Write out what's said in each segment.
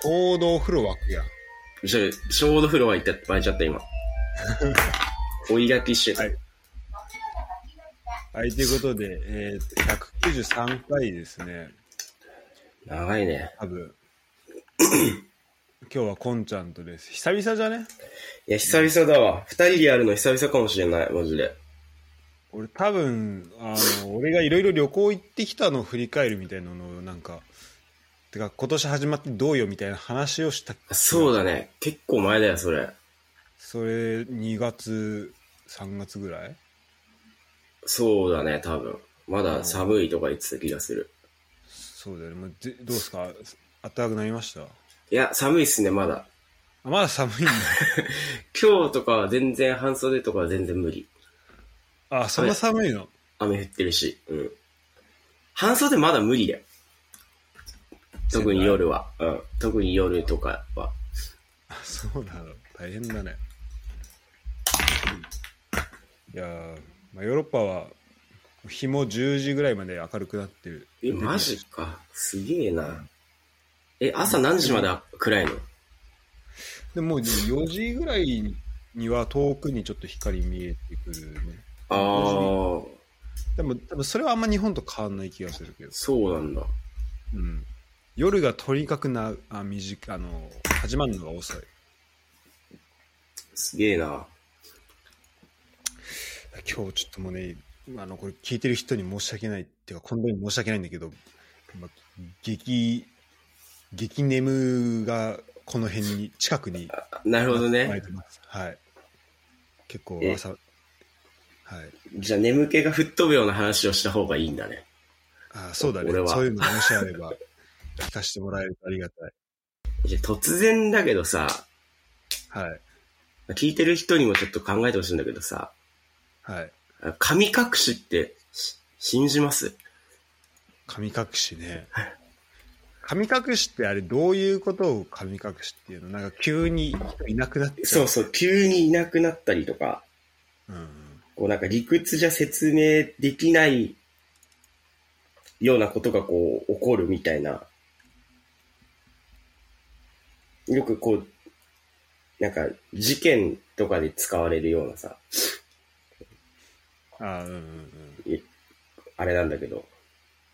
ちょうどお風呂沸くやん。ちょちょうど風呂沸いた、沸いちゃった今。追い焼きしてた。はいはい、ということで、えー、193回ですね。長いね。多分。今日はこんちゃんとです。久々じゃね？いや、久々だわ。二人でやるの久々かもしれない、マジで。俺多分、あの、俺がいろいろ旅行行ってきたのを振り返るみたいなのをなんか、てか今年始まってどうよみたいな話をした。そうだね。結構前だよ、それ。それ2月、3月ぐらい？そうだね、多分。まだ寒いとか言ってた気がする。そうだよね。もうぜどうですか？暖かくなりました？いや、寒いっすね、まだ。あまだ寒いんだ。今日とかは全然半袖とかは全然無理。あ、そんな寒いの？雨降ってるし。うん。半袖まだ無理だよ。特に夜は。うん。特に夜とかは。あそうなの大変だねいやー、まあ、ヨーロッパは日も10時ぐらいまで明るくなってるえ、マジか。すげえな。え、朝何時まで暗いの？でもう4時ぐらいには遠くにちょっと光見えてくるねああ、でも多分それはあんま日本と変わんない気がするけど、そうなんだ。うん、夜がとにかくなあ短いあの始まるのが遅い。すげえな。今日ちょっともうねあのこれ聞いてる人に申し訳ないっていうか本当に申し訳ないんだけど、まあ、激激眠がこの辺に近くに なるほどね。はい。結構え。朝はい。じゃあ眠気が吹っ飛ぶような話をした方がいいんだね。あそうだね。俺は。そういうのもしあれば聞かせてもらえるとありがたい。じゃあ突然だけどさ、はい。聞いてる人にもちょっと考えてほしいんだけどさ、はい。神隠しってし信じます？神隠しね。神隠しってあれどういうことを神隠しっていうの？なんか急に人いなくなっちゃそうそう、急にいなくなったりとか、うんうん。こうなんか理屈じゃ説明できないようなことがこう起こるみたいな。よくこう、なんか事件とかで使われるようなさ、あうんうんいあれなんだけど。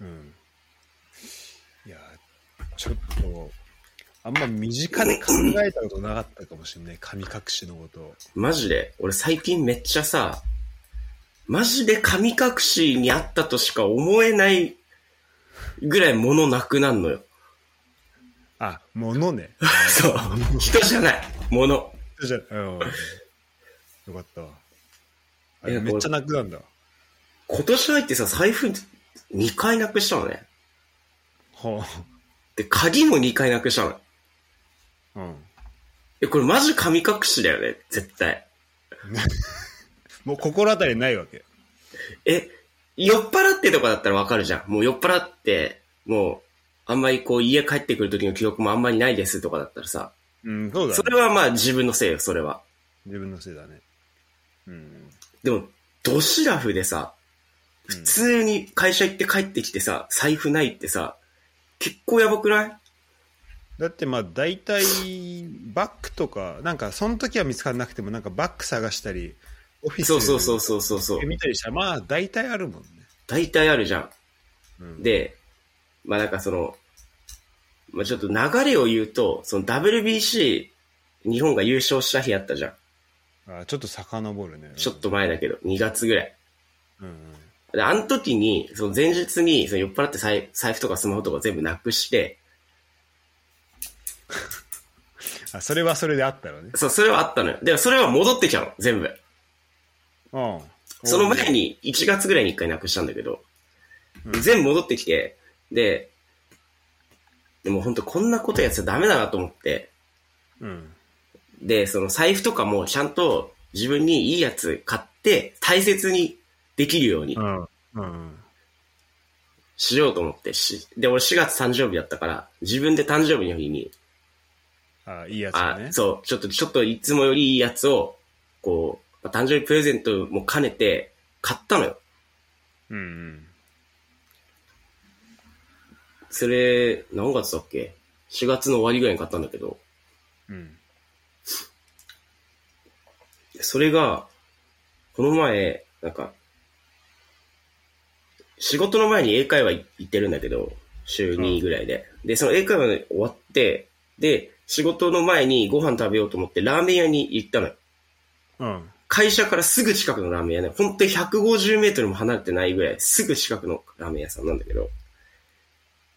うん。うんいやちょっとあんま身近で考えたことなかったかもしれない。神隠しのこと。をマジで？俺最近めっちゃさ、マジで神隠しにあったとしか思えないぐらい物なくなんのよ。あ物ね そう。人じゃない。物。じゃうんよかったわあいやれめっちゃ泣くなんだ今年入ってさ、財布2回なくしたのね。ほで、鍵も2回なくしたの。ううんえ、これマジ神隠しだよね、絶対。もう心当たりないわけえ、酔っ払ってとかだったらわかるじゃん。もう酔っ払って、もう、あんまりこう家帰ってくる時の記憶もあんまりないですとかだったらさ、うんそうだねそれはまあ自分のせいよ、それは。自分のせいだねうんでも、ドシラフでさ、普通に会社行って帰ってきてさ、財布ないってさ、結構やばくない？だってまあ大体バッグとかなんかその時は見つからなくてもなんかバッグ探したりオフィスそうそうそうそうそうそうで。見たりしたらまあ大体あるもんね、大体あるじゃん。うん、で、まあなんかその、まあちょっと流れを言うと、その WBC 日本が優勝した日あったじゃん。あちょっと遡るねちょっと前だけど、2月ぐらい。うんうんで、あの時に、その前日に、その酔っ払って財財布とかスマホとか全部なくして、あそれはそれであったのねそう、それはあったのよ。でもそれは戻ってきたの、全部。うんその前に1月ぐらいに1回なくしたんだけど、うん全部戻ってきて、で、でも本当こんなことやっちゃダメだなと思って、うん。で、その財布とかもちゃんと自分にいいやつ買って大切にできるようにうん。うん。しようと思って。し、で、俺4月誕生日だったから、自分で誕生日の日に、あいいやつね。そう、ちょっと、ちょっといつもよりいいやつを、こう、誕生日プレゼントも兼ねて買ったのよ。うんうんそれ、何月だっけ？4月の終わりぐらいに買ったんだけど、うん。それが、この前、なんか、仕事の前に英会話行ってるんだけど、週2ぐらいで。で、その英会話終わって、で、仕事の前にご飯食べようと思ってラーメン屋に行ったのよ。うん。会社からすぐ近くのラーメン屋ね、本当に150メートルも離れてないぐらい、すぐ近くのラーメン屋さんなんだけど、うんうん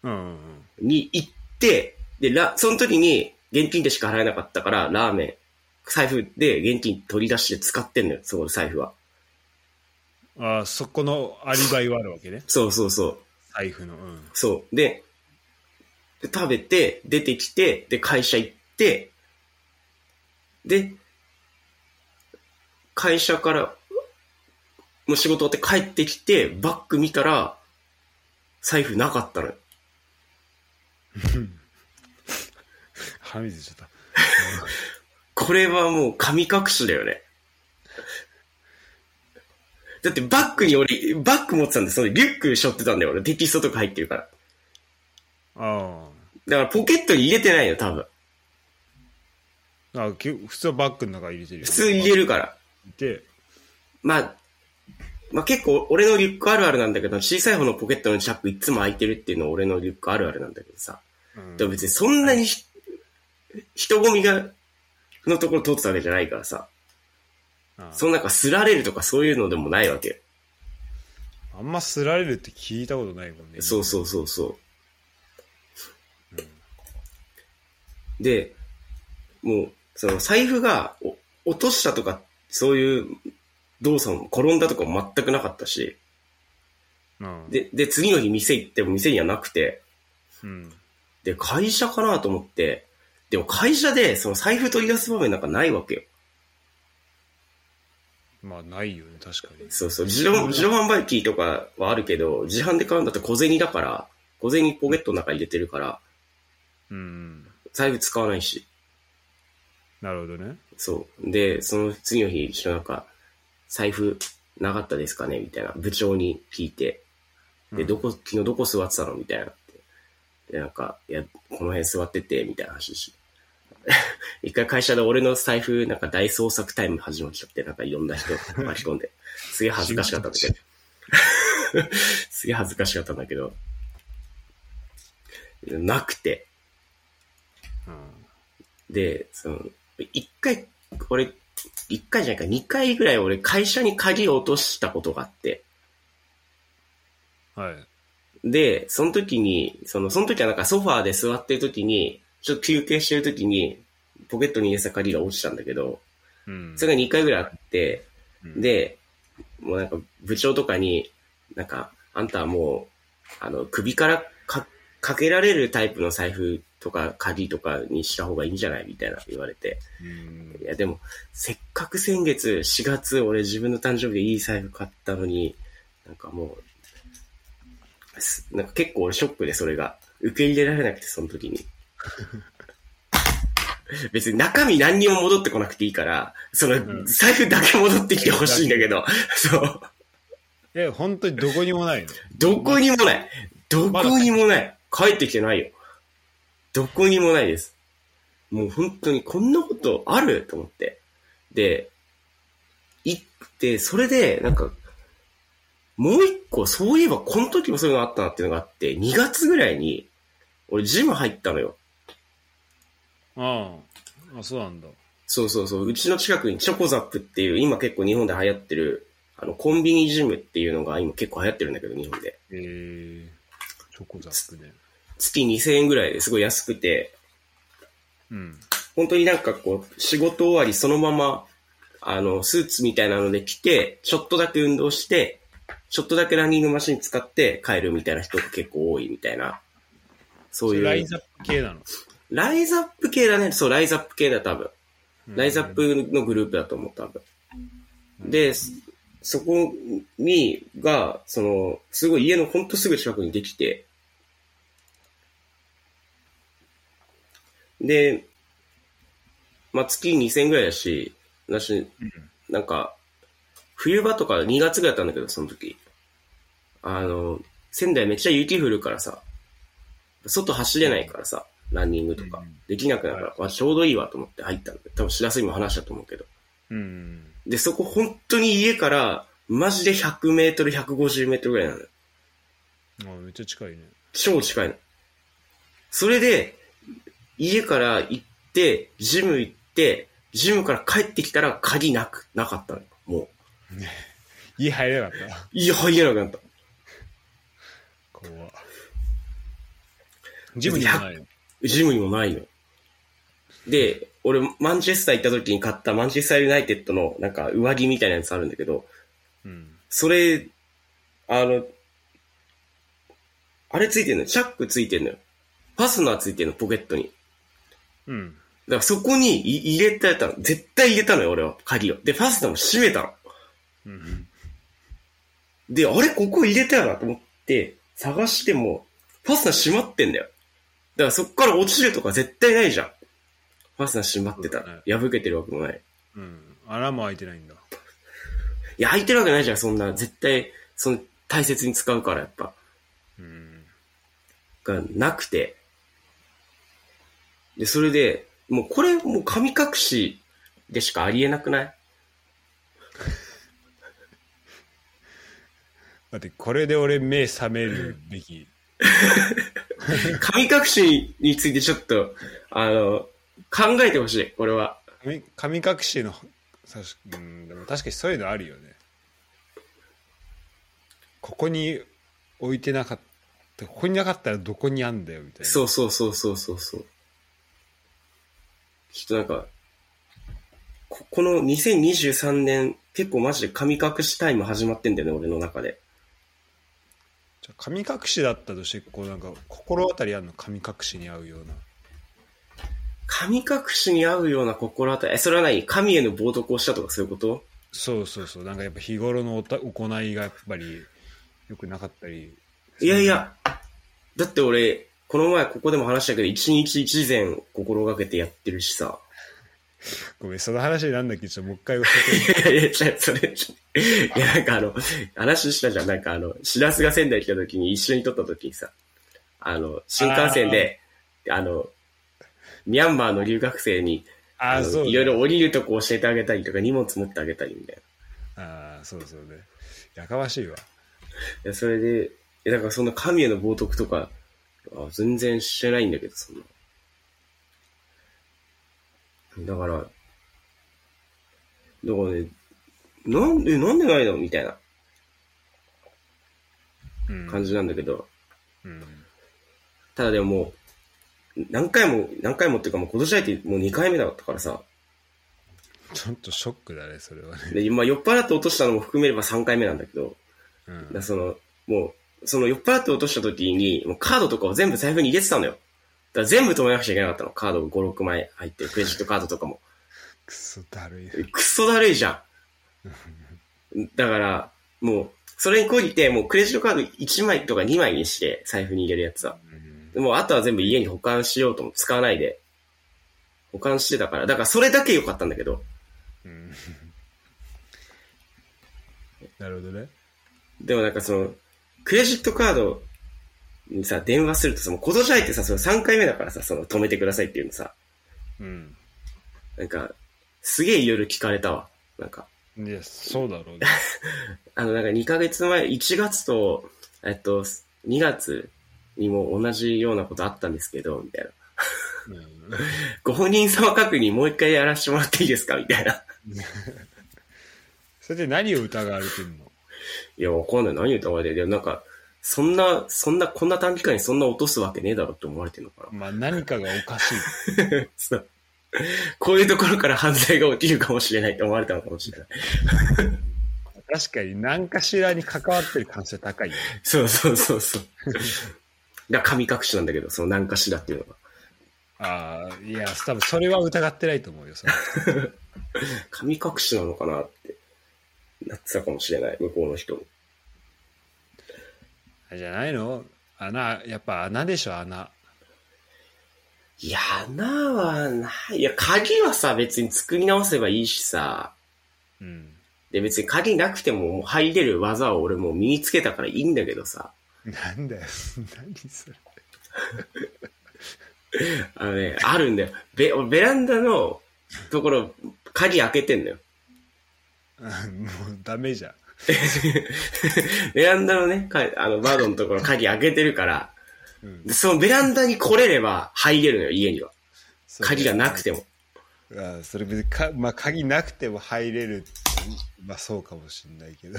に行って、で、ラ、その時に現金でしか払えなかったから、ラーメン、財布で現金取り出して使ってんのよ、そこ財布は。うん。ああ、そこのアリバイはあるわけね。そうそうそう。財布の。うん。そう。で、で食べて、出てきて、で、会社行って、で、会社から、もう仕事終わって帰ってきて、バッグ見たら、財布なかったのよ。はみ出ちゃった。これはもう神隠しだよね。だってバッグに俺、バッグ持ってたんで、そのリュック背負ってたんだよ、俺。テキストとか入ってるから。あだからポケットに入れてないよ、多分。あ。普通はバッグの中入れてるよ、普通入れるから。で、まあ、まあ結構俺のリュックあるあるなんだけど、小さい方のポケットのチャックいつも開いてるっていうのは俺のリュックあるあるなんだけどさ。うんでも別にそんなにひ人混みが、のところ通ってたわけじゃないからさ。そのなんかすられるとかそういうのでもないわけよ。あんますられるって聞いたことないもんね。そうそうそうそう。で、もう、その財布がお落としたとか、そういう動作も転んだとかも全くなかったし、うん。で、で、次の日店行っても店にはなくて、うん。で、会社かなと思って、でも会社でその財布取り出す場面なんかないわけよ。まあ、ないよね、確かに。そうそう、自動、自動販売機とかはあるけど、自販で買うんだと小銭だから、小銭ポケットの中に入れてるから、うん。財布使わないし。なるほどね。そう。で、その次の日、一緒なんか、財布なかったですかね？みたいな。部長に聞いて。で、うんどこ、昨日どこ座ってたの？みたいなって。で、なんか、いや、この辺座ってて、みたいな話し。一回会社で俺の財布、なんか大捜索タイム始まっちゃって、なんかいろんな人巻き込んで。すげえ恥ずかしかったんだけど。すげえ恥ずかしかったんだけど。なくて。うん。で、その、一回、俺、一回じゃないか、二回ぐらい俺会社に鍵を落としたことがあって、はい。で、その時に、その、その時はなんかソファーで座ってる時に、ちょっと休憩してる時に、ポケットに入れてた鍵が落ちたんだけど、うん。それが2回ぐらいあって、うん、で、もうなんか部長とかに、なんか、あんたはもう、あの、首からかかけられるタイプの財布とか鍵とかにした方がいいんじゃないみたいな言われて。うんいやでも、せっかく先月4月俺自分の誕生日でいい財布買ったのに、なんかもう、すなんか結構俺ショックでそれが。受け入れられなくて、その時に。別に中身何にも戻ってこなくていいから、そのん財布だけ戻ってきてほしいんだけど、そう。え、本当にどこにもないの？どこにもない。どこにもない。帰ってきてないよ。どこにもないです。もう本当にこんなことある？と思って。で、行って、それで、なんか、もう一個、そういえばこの時もそういうのあったなっていうのがあって、2月ぐらいに、俺ジム入ったのよ。ああ。あ、そうなんだ。そうそうそう。うちの近くにチョコザップっていう、今結構日本で流行ってる、あの、コンビニジムっていうのが今結構流行ってるんだけど、日本で。えー、チョコザップね。月2000円ぐらいですごい安くて、うん。本当になんかこう、仕事終わりそのまま、あの、スーツみたいなので着て、ちょっとだけ運動して、ちょっとだけランニングマシン使って帰るみたいな人が結構多いみたいな。そういう。ライズアップ系なの？ライズアップ系だね。そう、ライズアップ系だ、多分。うんライズアップのグループだと思う、多分。で、そそこに、が、その、すごい家のほんとすぐ近くにできて、で、まあ、月2000円ぐらいだし、だし、なんか、冬場とか2月ぐらいだったんだけど、その時。あの、仙台めっちゃ雪降るからさ、外走れないからさ、ランニングとかうん。できなくなるから、まあちょうどいいわと思って入ったんだ多分知らせにも話したと思うけど。うん。で、そこ本当に家から、マジで100メートル、150メートルぐらいなのよ。あめっちゃ近いね。超近いの。それで、家から行って、ジム行って、ジムから帰ってきたら鍵なく、なかったのよ。も家入れなかった。う。家入れなくなった。怖ジムにもないの？ジムにもないの。で、俺、マンチェスター行った時に買ったマンチェスターユナイテッドのなんか上着みたいなやつあるんだけど、うん。それ、あの、あれついてんのチャックついてんのよ。ファスナーついてんの、ポケットに。うん。だからそこにい入れてたの。絶対入れたのよ、俺は。鍵を。で、ファスナーも閉めたの。うん。で、あれここ入れたよなと思って、探しても、ファスナー閉まってんだよ。だからそっから落ちるとか絶対ないじゃん。ファスナー閉まってたねら。破けてるわけもない。うん。穴も開いてないんだ。いや、開いてるわけないじゃん、そんな。絶対、その、大切に使うから、やっぱ。うん。がなくて。で、それで、もうこれ、もう神隠しでしかありえなくない？待って、これで俺目覚めるべき。神隠しについてちょっと、あの、考えてほしい、俺は。神神隠しの、うん、でも確かにそういうのあるよね。ここに置いてなかった、ここになかったらどこにあんだよ、みたいな。そうそうそうそうそうそう。きっとなんか、ここの2023年、結構マジで神隠しタイム始まってんだよね、俺の中で。じゃあ神隠しだったとして、こうなんか心当たりあるの神隠しに合うような。神隠しに合うような心当たり、え、それは何？神への冒涜をしたとかそういうこと？そうそうそう。なんかやっぱ日頃のおた行いがやっぱり良くなかったり。いやいや、だって俺、この前ここでも話したけど、一日一善心がけてやってるしさ。ごめん、その話なんだっけちょっともう一回教えて。いやいや、それ、いや、なんかあの、話したじゃん。なんかあの、しらすが仙台来た時に一緒に撮った時にさ、あの、新幹線で、あの、ミャンマーの留学生に、あそう、ね。いろいろ降りるとこ教えてあげたりとか、荷物持ってあげたりみたいな。ああ、そうそうね。やかましいわ。いや、それで、え、だからそんな神への冒涜とか、あ全然してないんだけど、そんな。だから、だからね、なんで、なんでないの？みたいなうん。感じなんだけど、うん。ただでももう、何回も、何回もっていうかもう今年入ってもう2回目だったからさ、ちょっとショックだね、それはね。で、今酔っ払って落としたのも含めれば3回目なんだけど、うんだその、もう、その酔っ払って落とした時に、もうカードとかを全部財布に入れてたのよ。だ全部止めなくちゃいけなかったの。カードが5、6枚入ってる、クレジットカードとかも。くそだるい。くっそだるいじゃん。だから、もう、それにこりて、もうクレジットカード1枚とか2枚にして、財布に入れるやつは。もうあとは全部家に保管しようとも使わないで、保管してたから、だからそれだけ良かったんだけど、うんなるほどね。でもなんかその、クレジットカードにさ、電話するとさ、もう今年入ってさ、その3回目だからさ、その止めてくださいっていうのさ、うん。なんか、すげえいろいろ聞かれたわ。なんか、いや、そうだろうね。あの、なんか2ヶ月前、1月と、えっと、2月にも同じようなことあったんですけど、みたいな。うん ご本人様確認もう一回やらせてもらっていいですか？みたいな。それで何を疑われてんの？いや、わかんない。何歌われてる。なんか、そんな、そんな、こんな短期間にそんな落とすわけねえだろって思われてるのかまあ何かがおかしい。な。そう。こういうところから犯罪が起きるかもしれないって思われたのかもしれない。確かに何かしらに関わってる可能性高いよね。そうそうそうそう。が神隠しなんだけど、その何かしらっていうのが。ああ、いや、多分それは疑ってないと思うよ。それ 神隠しなのかなって、なってたかもしれない、向こうの人も。あれじゃないの？穴、やっぱ穴でしょ、穴。いや、穴はない。いや、鍵はさ、別に作り直せばいいしさ。うん。で、別に鍵なくてももう入れる技を俺もう身につけたからいいんだけどさ。なんだよ、何それ。あのね、あるんだよ。ベ、ベランダのところ、鍵開けてんのよ。もうダメじゃん。ベランダのね、かあの、窓のところ鍵開けてるから、うんでそのベランダに来れれば入れるのよ、家には。鍵がなくても。あそれ別にか、まあ、鍵なくても入れるまあそうかもしんないけど。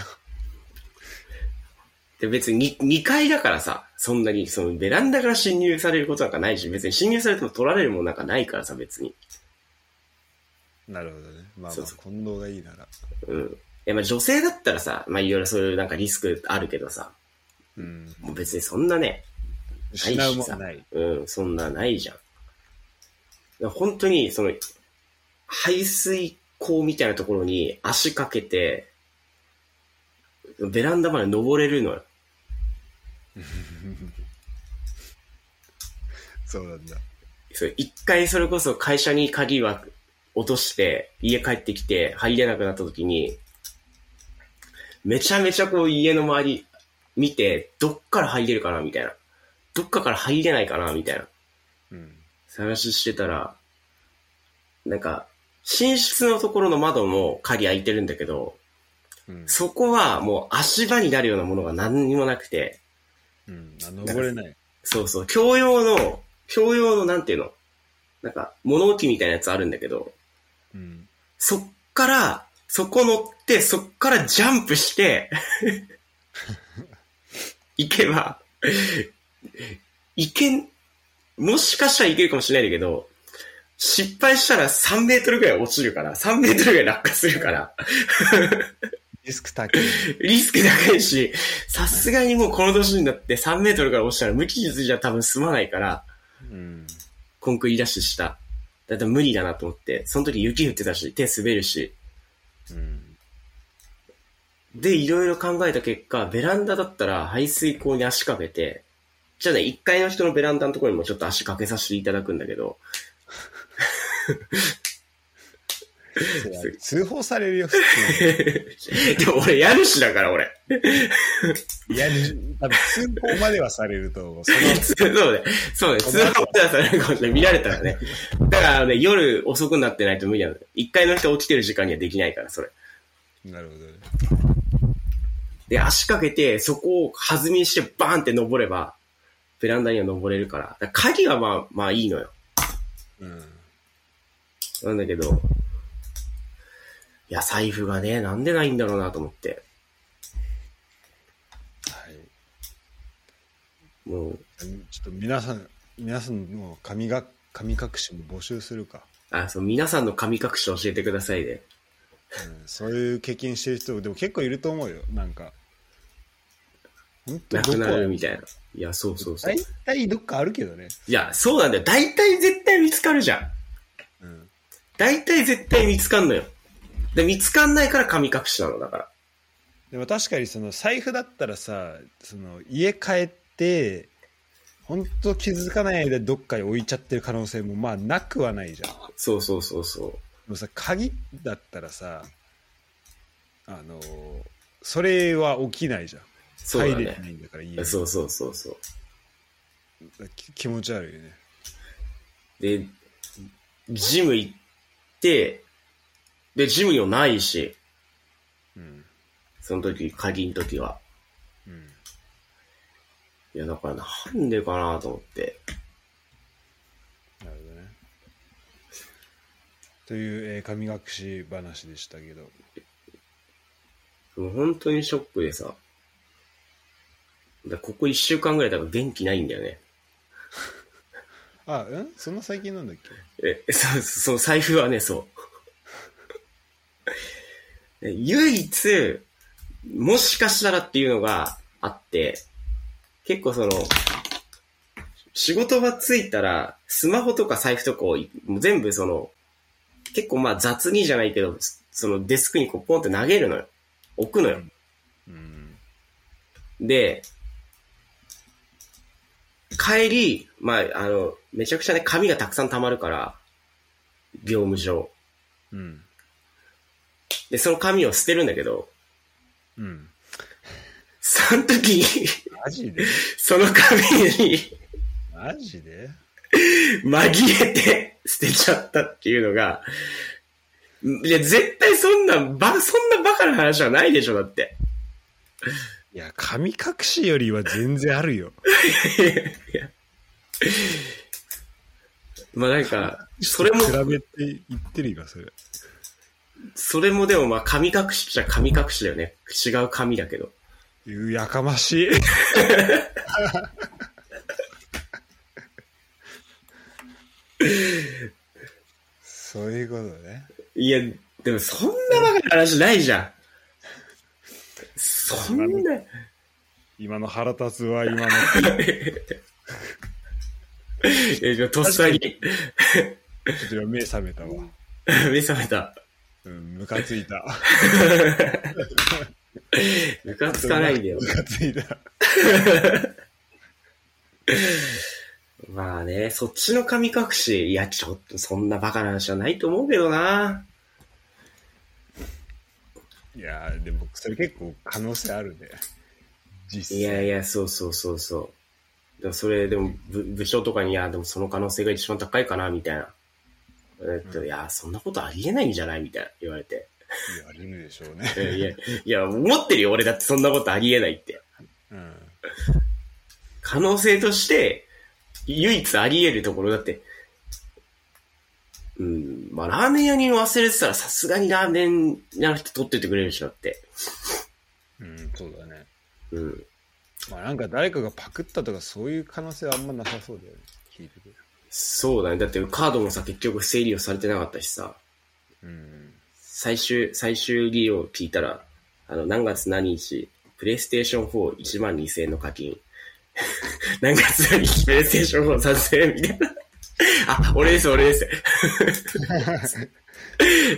で、別に 2, 階だからさ、そんなに、そのベランダから侵入されることなんかないし、別に侵入されても取られるもんなんかないからさ、別に。なるほどね。まあそうそまあ、近藤がいいなら。うん。いや、まあ女性だったらさ、まあいろいろそういうなんかリスクあるけどさ、うん。もう別にそんなね、ないしさない。うん、そんなないじゃん。本当に、その、排水口みたいなところに足かけて、ベランダまで登れるのよ。そうなんだ。それ一回それこそ会社に鍵は落として、家帰ってきて入れなくなった時に、めちゃめちゃこう家の周り見て、どっから入れるかなみたいな。どっかから入れないかなみたいな。うん。探ししてたら、なんか、寝室のところの窓も鍵開いてるんだけど、うん。そこはもう足場になるようなものが何にもなくて、うん。あ、登れない。そうそう、共用の、共用のなんていうの？なんか、物置みたいなやつあるんだけど、うん。そっから、そこ乗って、そっからジャンプして、行けば、いけん、もしかしたらいけるかもしれないんだけど、失敗したら3メートルぐらい落ちるから、3メートルぐらい落下するから、リスク高い。リスク高いし、さすがにもうこの年になって3メートルから落ちたら無機質じゃ多分済まないから、うん。コンクリダッシュした。だって無理だなと思って、その時雪降ってたし、手滑るし、うん。で、いろいろ考えた結果、ベランダだったら排水口に足かけて、じゃあね、1階の人のベランダのところにもちょっと足かけさせていただくんだけど、通報されるよ、普通 でも俺家主だから俺。に。いや、多分通報まではされると思う。その、そうね。そうね。通報ではされるかもしれない。見られたらね。だからね、夜遅くなってないと無理なの。1階の人起きてる時間にはできないから、それ。なるほどね。で、足かけて、そこを弾みしてバーンって登れば、ベランダには登れるから。だから鍵はまあ、まあいいのよ。うん。なんだけど、いや、財布がね、なんでないんだろうなと思って。はい。もう、ちょっと皆さん、皆さんの神が、神隠しも募集するか。あ、そう、皆さんの神隠し教えてくださいね。うん、そういう経験してる人、でも結構いると思うよ。なんか。本当なくなるみたいな。いや、そうそうそう。大体どっかあるけどね。いや、そうなんだよ。大体絶対見つかるじゃん。うん。大体絶対見つかんのよ。で、見つかんないから神隠しなの、だから。でも確かにその財布だったらさ、その家帰って、本当気づかない間どっかに置いちゃってる可能性もまあなくはないじゃん。でそうそうそうそう。もさ、鍵だったらさ、あの、それは起きないじゃん。そうだ入れなね。いんだから家にそうそうそうそう。き気持ち悪いよね。で、ジム行って、で、ジムにもないし、うん。その時、鍵の時は。うん。いや、だからなんでかなと思って。なるほどね。という、えー神隠し話でしたけど。もう本当にショックでさ。だここ一週間ぐらいだから元気ないんだよね。あ、うん？そんな最近なんだっけ？え、そう、その財布はね、そう。で唯一、もしかしたらっていうのがあって、結構その、仕事がついたら、スマホとか財布とかを全部その、結構まあ雑にじゃないけど、そのデスクにこうポンって投げるのよ。置くのよ。うん。で、帰り、まあ、あの、めちゃくちゃね、紙がたくさん溜まるから、業務上。うん。で、その紙を捨てるんだけど、うん。その時に、マジで？その紙に、マジで？紛れて捨てちゃったっていうのが、いや、絶対そんな、ば、そんなバカな話はないでしょ、だって。いや、神隠しよりは全然あるよ。いや。まあなんか、それも、比べて言ってるよ、それ。それもでもまあ神隠しじゃ神隠しだよね。違う神だけど。やかましい。そういうことね。いや、でもそんなバカな話ないじゃん。そんな、今の腹立つわ、今の。え、じゃあとっさに、ちょっと今目覚めたわ。目覚めた。うん、ムカついた。ムカつかないんだよム。カついた。まあね、そっちの神隠し、いや、ちょっとそんなバカな話はないと思うけどな。いやーでもそれ結構可能性あるね。実際。いやいや、そうそうそうそう。それ、でも部、部長とかに、いや、でもその可能性が一番高いかな、みたいな。えっと、いや、そんなことありえないんじゃない？みたいな言われて。言われるでしょうね。いや、いや、思ってるよ、俺だってそんなことありえないって。うん。可能性として、唯一あり得るところだって、うん、まあ、ラーメン屋に忘れてたらさすがにラーメン屋の人取ってってくれるでしょ、だって。うん、そうだね。うん。まあなんか誰かがパクったとかそういう可能性はあんまなさそうだよね。そうだね。だってカードもさ、結局不正利用されてなかったしさ、うん。最終、最終利用聞いたら、あの、何月何日、プレイステーション41万2000円の課金。何月何日、プレイステーション4 3000円みたいな。あ、俺です、俺です。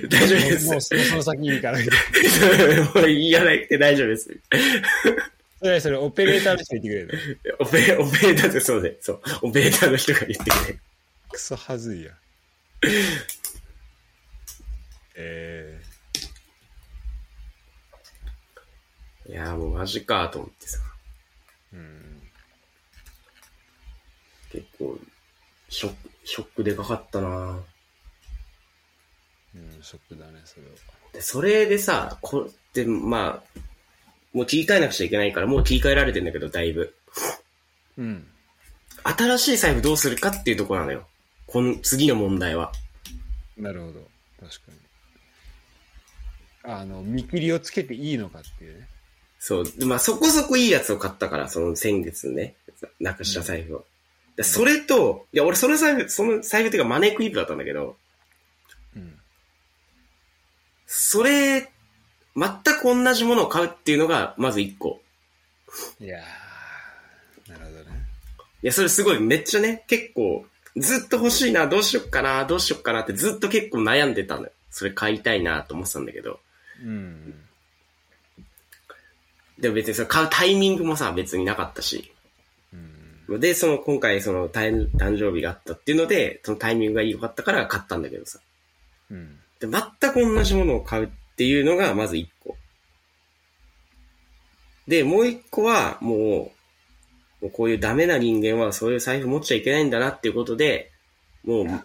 大丈夫です。もうその先に行かないで。もう言わなくて大丈夫です。それそれオペレーターの人言ってくれるのオペ、オペレーターってそうで、そう。オペレーターの人が言ってくれる。クソはずいや。えいやーもうマジかと思ってさ。ー、うん。結構、ショック、ショックでかかったなうん、ショックだね、それは。で、それでさ、こで、まあ、もう切り替えなくちゃいけないから、もう切り替えられてんだけど、だいぶ。うん。新しい財布どうするかっていうところなのよ。この次の問題は。なるほど。確かに。あの、見切りをつけていいのかっていうね。そう。でまあ、そこそこいいやつを買ったから、その先月ね、なくした財布を。でそれと、いや、俺その財布、その財布っていうかマネークリップだったんだけど、うん。それ、全く同じものを買うっていうのが、まず一個。いやー、なるほどね。いや、それすごい、めっちゃね、結構、ずっと欲しいな、どうしよっかな、どうしよっかなってずっと結構悩んでたのよ。それ買いたいなと思ってたんだけど。うん。でも別にそれ買うタイミングもさ、別になかったし。うん。で、その、今回その誕誕生日があったっていうので、そのタイミングが良かったから買ったんだけどさ。うん。で、全く同じものを買うっていうのが、まず一個。で、もう一個は、もう、もうこういうダメな人間はそういう財布持っちゃいけないんだなっていうことで、もう、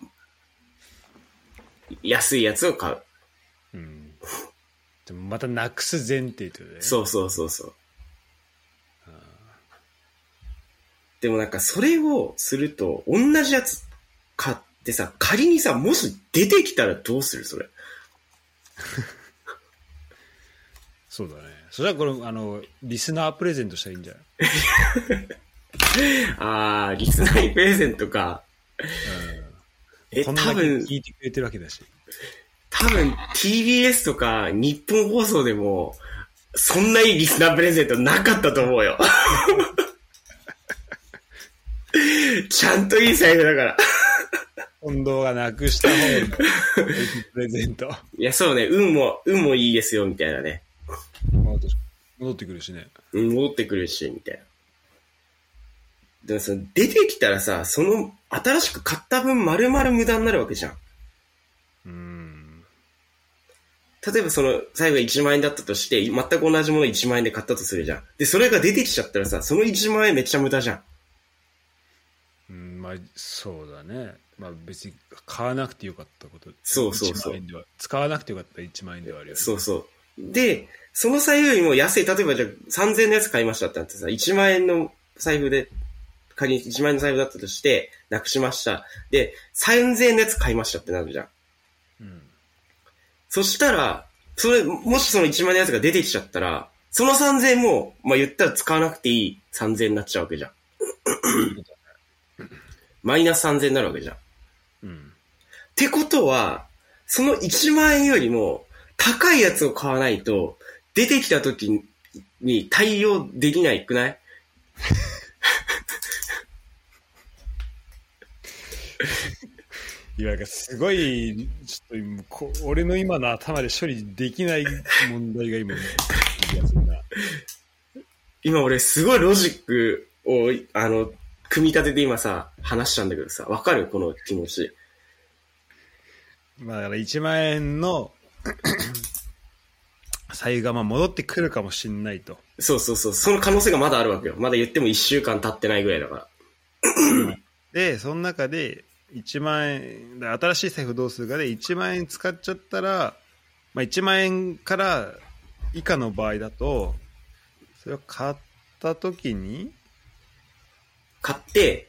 安いやつを買う。うん。でもまたなくす前提ってことね。そうそうそうそう。でもなんかそれをすると、同じやつ買ってさ、仮にさ、もし出てきたらどうするそれ？そうだね。それはこれ、あの、リスナープレゼントしたらいいんじゃない？あー、リスナーにプレゼントか。え、こん多分、聞いてくれてるわけだし。多分 TBS とか日本放送でも、そんないいリスナープレゼントなかったと思うよ。ちゃんといい財布だから。近藤がなくした方のプレゼント。いや、そうね、運も、運もいいですよ、みたいなね。戻ってくるしね。うん戻ってくるし、みたいな。でもさ、出てきたらさ、その、新しく買った分丸々無駄になるわけじゃん。うん。例えばその、最後1万円だったとして、全く同じもの1万円で買ったとするじゃん。で、それが出てきちゃったらさ、その1万円めっちゃ無駄じゃん。うん、まあそうだねまあ別に買わなくてよかったことそうそうそう1万円では使わなくてよかった1万円ではあるよねそうそう。で、その財布よりも安い、例えばじゃあ3000円のやつ買いましたってなってさ、1万円の財布で、仮に1万円の財布だったとして、なくしました。で、3000円のやつ買いましたってなるじゃん。うんそしたら、それ、もしその1万円のやつが出てきちゃったら、その3000円も、まあ言ったら使わなくていい3000円になっちゃうわけじゃん。マイナス3000円になるわけじゃん。っうんてことは、その1万円よりも高いやつを買わないと、出てきた時に対応できないくない？いやすごいちょっと俺の今の頭で処理できない問題が今気がするな。今俺すごいロジックを、あの、組み立てて今さ、話したんだけどさ、わかる？この気持ち。まあだから1万円の財布がまあ戻ってくるかもしんないとそうそうそう、その可能性がまだあるわけよ。まだ言っても1週間経ってないぐらいだから。でその中で1万円だ新しい財布どうするかで1万円使っちゃったら、まあ、1万円から以下の場合だとそれを買った時に買って、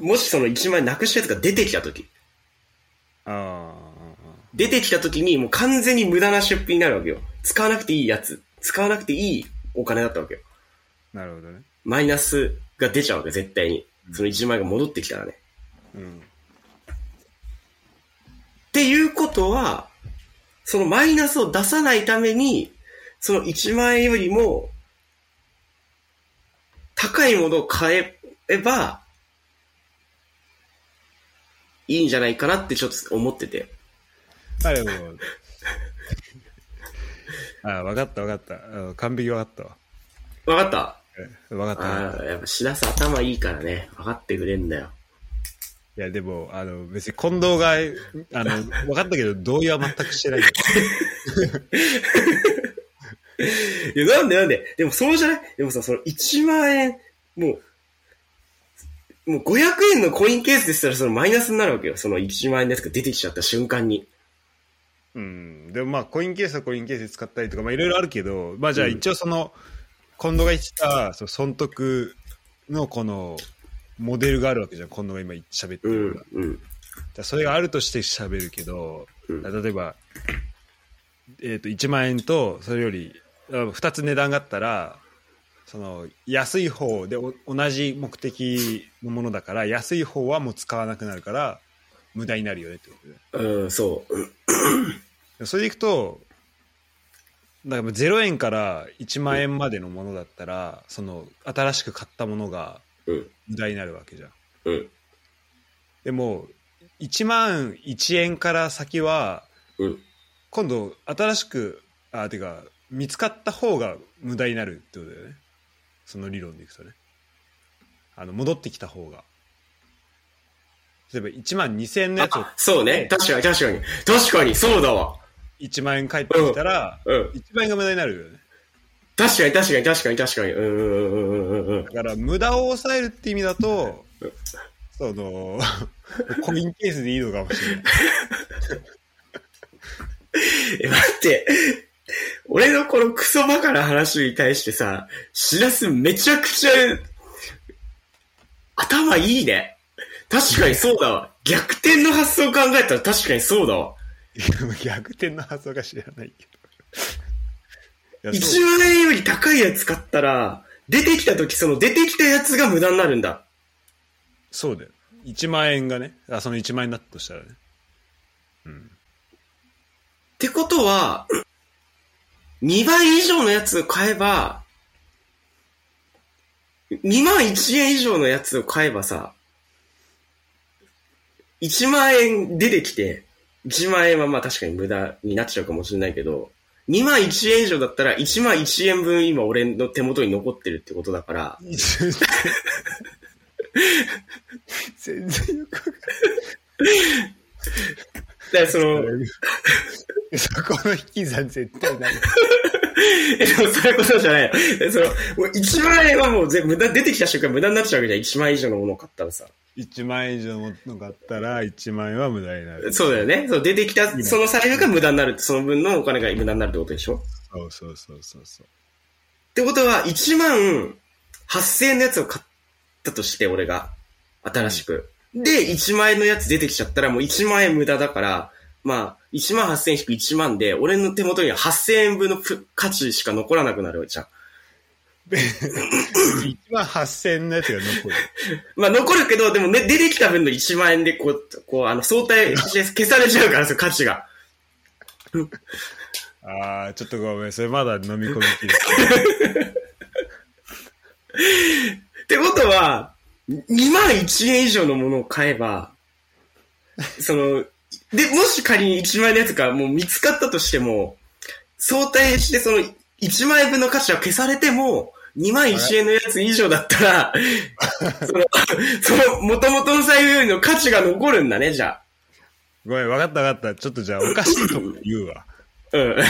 もしその1万円なくしたやつが出てきた時、あ出てきた時にもう完全に無駄な出費になるわけよ。使わなくていいやつ。使わなくていいお金だったわけよ。あなるほどねマイナスが出ちゃうわけ、絶対に。その1万円が戻ってきたらね。うんっていうことは、そのマイナスを出さないために、その1万円よりも、高いものを買えば、いいんじゃないかなってちょっと思ってて。あでもあ分かった分かった。うん完璧分かったわ。わかった？うん分かった分かった。ああ、やっぱしらす頭いいからね、分かってくれんだよ。いやでもあの別に近藤があの分かったけど同意は全くしてない。よいや、なんでなんで？でもそうじゃない？でもさ、その1万円、もう、もう500円のコインケースでしたらそのマイナスになるわけよ。その1万円のやつが出てきちゃった瞬間に。うん、でもまあコインケースはコインケースで使ったりとかまあいろいろあるけどまあじゃあうん。一応その、近藤が言ってたその損得のこのモデルがあるわけじゃん。近藤が今喋ってうるのが、ん、うん。じゃあそれがあるとして喋るけど、うん。例えば、えー、と1万円とそれより2つ値段があったらその安い方でお同じ目的のものだから安い方はもう使わなくなるから無駄になるよねってことでうん、そう。それでいくとだから0円から1万円までのものだったらその新しく買ったものがうん、無駄になるわけじゃん。うん、でも1万1円から先はうん。今度新しくあてか見つかった方が無駄になるってことだよね。その理論でいくとね。あの戻ってきた方が例えば1万2000円のやつそうね。確かに、確かに。確かに、そうだわ。1万円返ってきたら、うん。1万円が無駄になるよね確かに、確かに、確かに、確かに。うん、うん、うん、うん、うん。だから無駄を抑えるって意味だとうんその コインケースでいいのかもしれない え、待って。俺のこのクソバカな話に対してさ、しらすめちゃくちゃ、頭いいね。確かにそうだわ。逆転の発想考えたら確かにそうだわ。逆転の発想が知らないけどいやそう1万円より高いやつ買ったら、出てきた時その出てきたやつが無駄になるんだ。そうだよ1万円がねあその1万円だったとしたらねうんってことは、2倍以上のやつを買えば、2万1円以上のやつを買えばさ、1万円出てきて、1万円はまあ確かに無駄になっちゃうかもしれないけど、2万1円以上だったら1万1円分今俺の手元に残ってるってことだから、全然よくわかん だからその、ないそこの引き算絶対ないえ でもそういうことじゃないよ。えその、もう1万円はもう全無駄、出てきた瞬間無駄になっちゃうわけじゃん。1万円以上のものを買ったらさ。1万円以上のもの買ったら1万円は無駄になる。そうだよね。そう、出てきた、その財布が無駄になるその分のお金が無駄になるってことでしょ？そうそうそうそうそう。ってことは、1万8000円のやつを買ったとして、俺が。新しく。で、1万円のやつ出てきちゃったら、もう1万円無駄だから、まあ、1万8000円引く1万で、俺の手元には8000円分のプ価値しか残らなくなるじゃん。1万8000円のやつが残る。まあ、残るけど、でもね、出てきた分の1万円で、こう、こう、あの、相対して消されちゃうから、その価値が。ああ、ちょっとごめん、それまだ飲み込みきれってことは、2万1円以上のものを買えば、その、で、もし仮に1万円のやつがもう見つかったとしても、相対してその1万円分の価値は消されても、2万1円のやつ以上だったら、その、その元々の財布よりの価値が残るんだね、じゃあ。ごめん、わかったわかった。ちょっとじゃあおかしいとこ言うわ。うん。え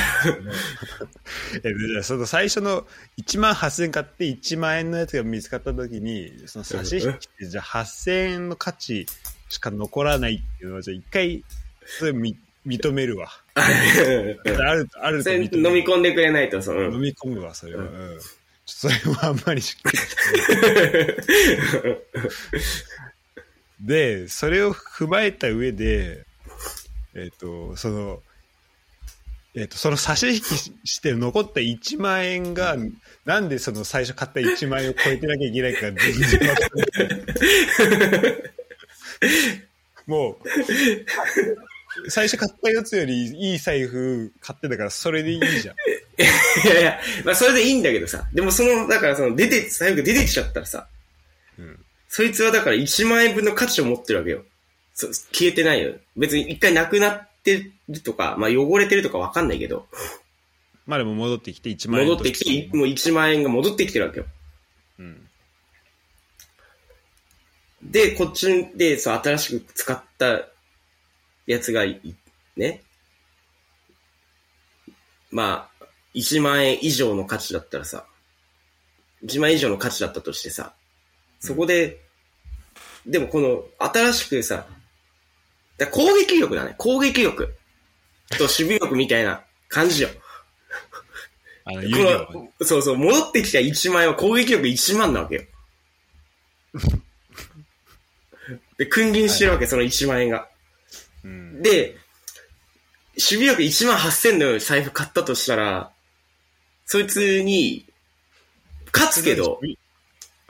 じゃあその最初の1万8000円買って1万円のやつが見つかった時に、その差し引きってじゃあ8000円の価値しか残らないっていうのは、じゃあ一回、それみ認めるわ。ある、あると認めるみ込んでくれないと、その、飲み込むわ、それは。うん。それはあんまりしっくりで、それを踏まえた上で、えっ、と、その、えっ、と、その差し引きして残った1万円が、なんでその最初買った1万円を超えてなきゃいけないかが全然 わかんない。もう、最初買ったやつよりいい財布買ってたからそれでいいじゃん。いやいや、まあそれでいいんだけどさ。でもその、だからその出て、財布が出てきちゃったらさ、うんそいつはだから1万円分の価値を持ってるわけよ。そ消えてないよ。別に一回なくなってるとか、まあ汚れてるとかわかんないけど、まあでも戻ってきて1万円戻ってきて、もう1万円が戻ってきてるわけよ。うん。で、こっちで、そう、新しく使ったやつがい、ね。まあ、1万円以上の価値だったらさ、1万円以上の価値だったとしてさ、そこで、でもこの、新しくさ、だ攻撃力だね。攻撃力と守備力みたいな感じよ。あの、この、そうそう、戻ってきた1万円は攻撃力1万なわけよ。で、君臨してるわけ、その1万円が。うん。で、守備力1万8000の財布買ったとしたら、そいつに、勝つけど、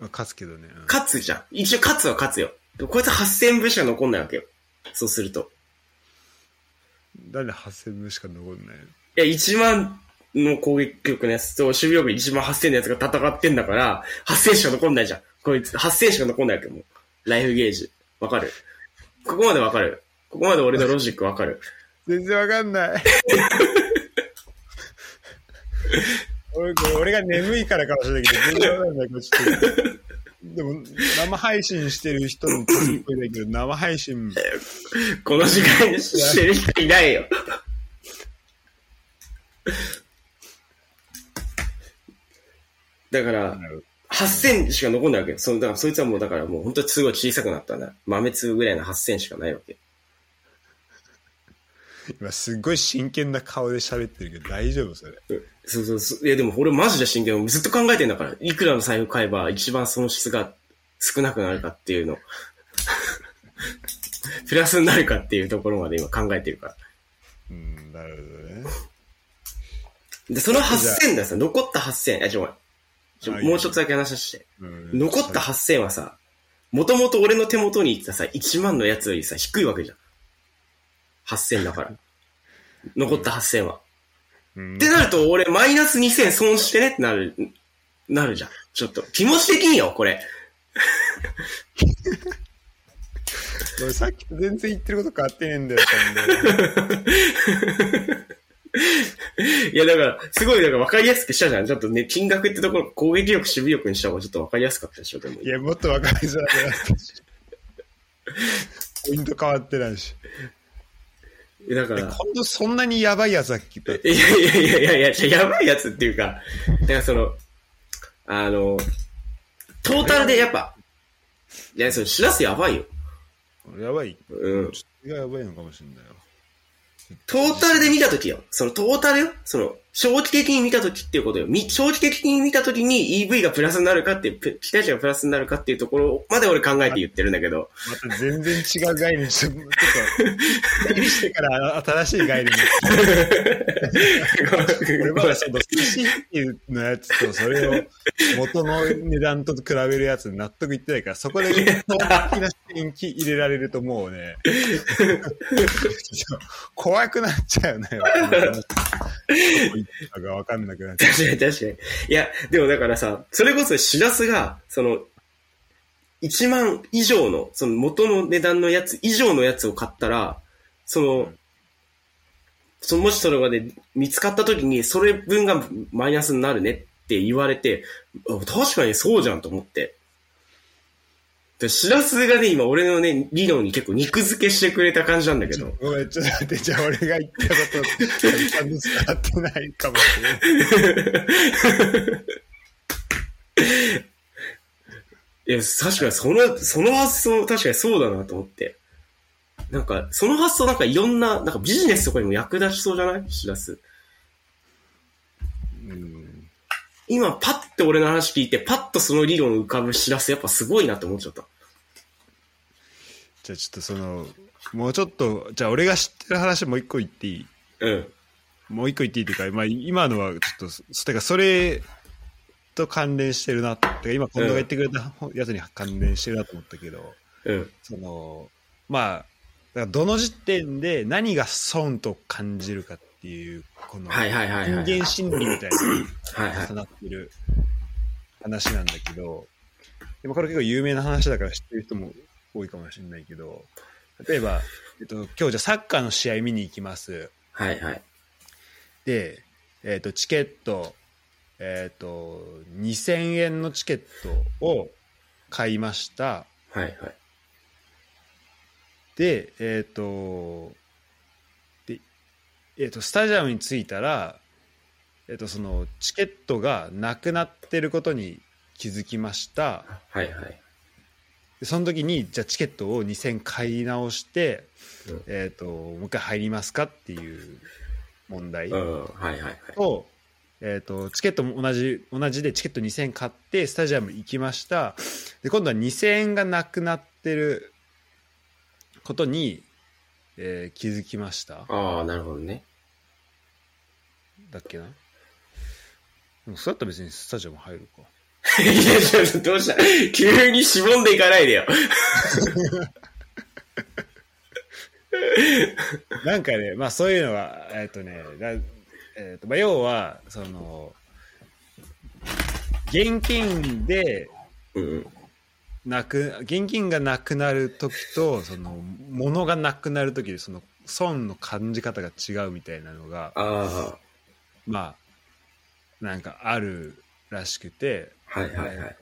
勝つけどね。うん勝つじゃん。一応勝つは勝つよ。でもこいつは8000分しか残んないわけよ。そうすると。なんで8000分しか残んないの？いや、1万の攻撃力のやつと守備力1万8000のやつが戦ってんだから、8000しか残んないじゃん。こいつ、8000しか残んないわけよ、もう。ライフゲージ。わかる？ここまでわかる？ここまで俺のロジックわかる全然わかんない。俺俺が眠いからかもしれないけど、全然わかんない。ちょっとでも、生配信してる人の声だけど、生配信、この時間にしてる人いないよ。だから、8000しか残んないわけよ。そのだからそいつはもうだからもう本当にすごい小さくなったんだ。豆粒ぐらいの8000しかないわけ。今すっごい真剣な顔で喋ってるけど、大丈夫それ？うんそうそうそう。いやでも俺マジで真剣。ずっと考えてんだから。いくらの財布買えば一番損失が少なくなるかっていうの。プラスになるかっていうところまで今考えてるから。うん、なるほどね。で、その8000ださ、残った8000。あ、ちょ、ごもうちょっとだけ話させて。うん残った8000はさ、もともと俺の手元にいたさ、1万のやつよりさ、低いわけじゃん。8000だから。残った8000は。うんってなると、俺マイナス2000損してね？ってなる、なるじゃん。ちょっと、気持ち的によ、これ。俺さっきと全然言ってること変わってねえんだよ、いや、だから、すごい、だから分かりやすくしたじゃん。ちょっとね、金額ってところ、攻撃力、守備力にした方がちょっと分かりやすかったでしょ、でも。いや、もっと分かりづらくなったし。ポイント変わってないし。だから、今度そんなにやばいやつだっけいやいやいやいやいや、やばいやつっていうか、だからその、あの、トータルでやっぱ、いや、その、しらすやばいよ。やばい。うん。ちょっとやばいのかもしれないよ。トータルで見たときよ。そのトータルよ。その、長期的に見たときっていうことよ。み長期的に見たときに EV がプラスになるかっていう、プ期待値がプラスになるかっていうところまで俺考えて言ってるんだけど。また全然違う概念ちょっと、整理してから新しい概念に。俺まだその寿司っていうのやつと、それを元の値段と比べるやつに納得いってないから、そこで一般的な視点入れられるともうね、怖くなっちゃうの よ。どこ行ったかわかんなくなっちゃう。確かに確かに。いや、でもだからさ、それこそシラスが、その、1万以上の、その元の値段のやつ以上のやつを買ったら、その、そのもしそれがね、見つかった時に、それ分がマイナスになるねって言われて、確かにそうじゃんと思って。で、シラスがね、今俺のね、理論に結構肉付けしてくれた感じなんだけど。ごめん、ちょっと待って、じゃあ俺が言ったこと、ちゃんと伝わってないかもしれない。いや、確かにその、その発想、確かにそうだなと思って。なんか、その発想なんかいろんな、なんかビジネスとかにも役立ちそうじゃない？しらす。うん今、パッて俺の話聞いて、パッとその理論浮かぶしらす、やっぱすごいなって思っちゃった。じゃあちょっとその、もうちょっと、じゃあ俺が知ってる話もう一個言っていい？うん。もう一個言っていいっていうか、まあ今のはちょっと、そてかそれと関連してるなって、てか今近藤が言ってくれたやつに関連してるなと思ったけど、うん。その、まあ、だからどの時点で何が損と感じるかっていう、このはいはいはいはい。人間心理みたいなはいはい重。なってる話なんだけど、でもこれ結構有名な話だから知ってる人も多いかもしれないけど、例えば、えっと、今日じゃあサッカーの試合見に行きます。はいはい。で、えっと、チケット、えっと、2000円のチケットを買いました。はいはい。で、えっと、で、えっと、スタジアムに着いたら、えっと、その、チケットがなくなってることに気づきました。はいはい。でその時に、じゃあチケットを2000買い直して、うんえっと、もう一回入りますかっていう問題うん。はいはいはい。と、えっと、チケットも同じ、同じでチケット2000買って、スタジアム行きました。で、今度は2000円がなくなってることに、えー気づきました。ああ、なるほどね。だっけなでもそうやったら別にスタジアム入るか。いや、ちょっとどうした？急にしぼんでいかないでよ。なんかね、まあそういうのが、えっ、とね、だえーとまあ、要は、その、現金でうん。なく、現金がなくなる時と、その、物がなくなる時で、その、損の感じ方が違うみたいなのが、あまあ、なんかあるらしくて、あ、はいはいはい。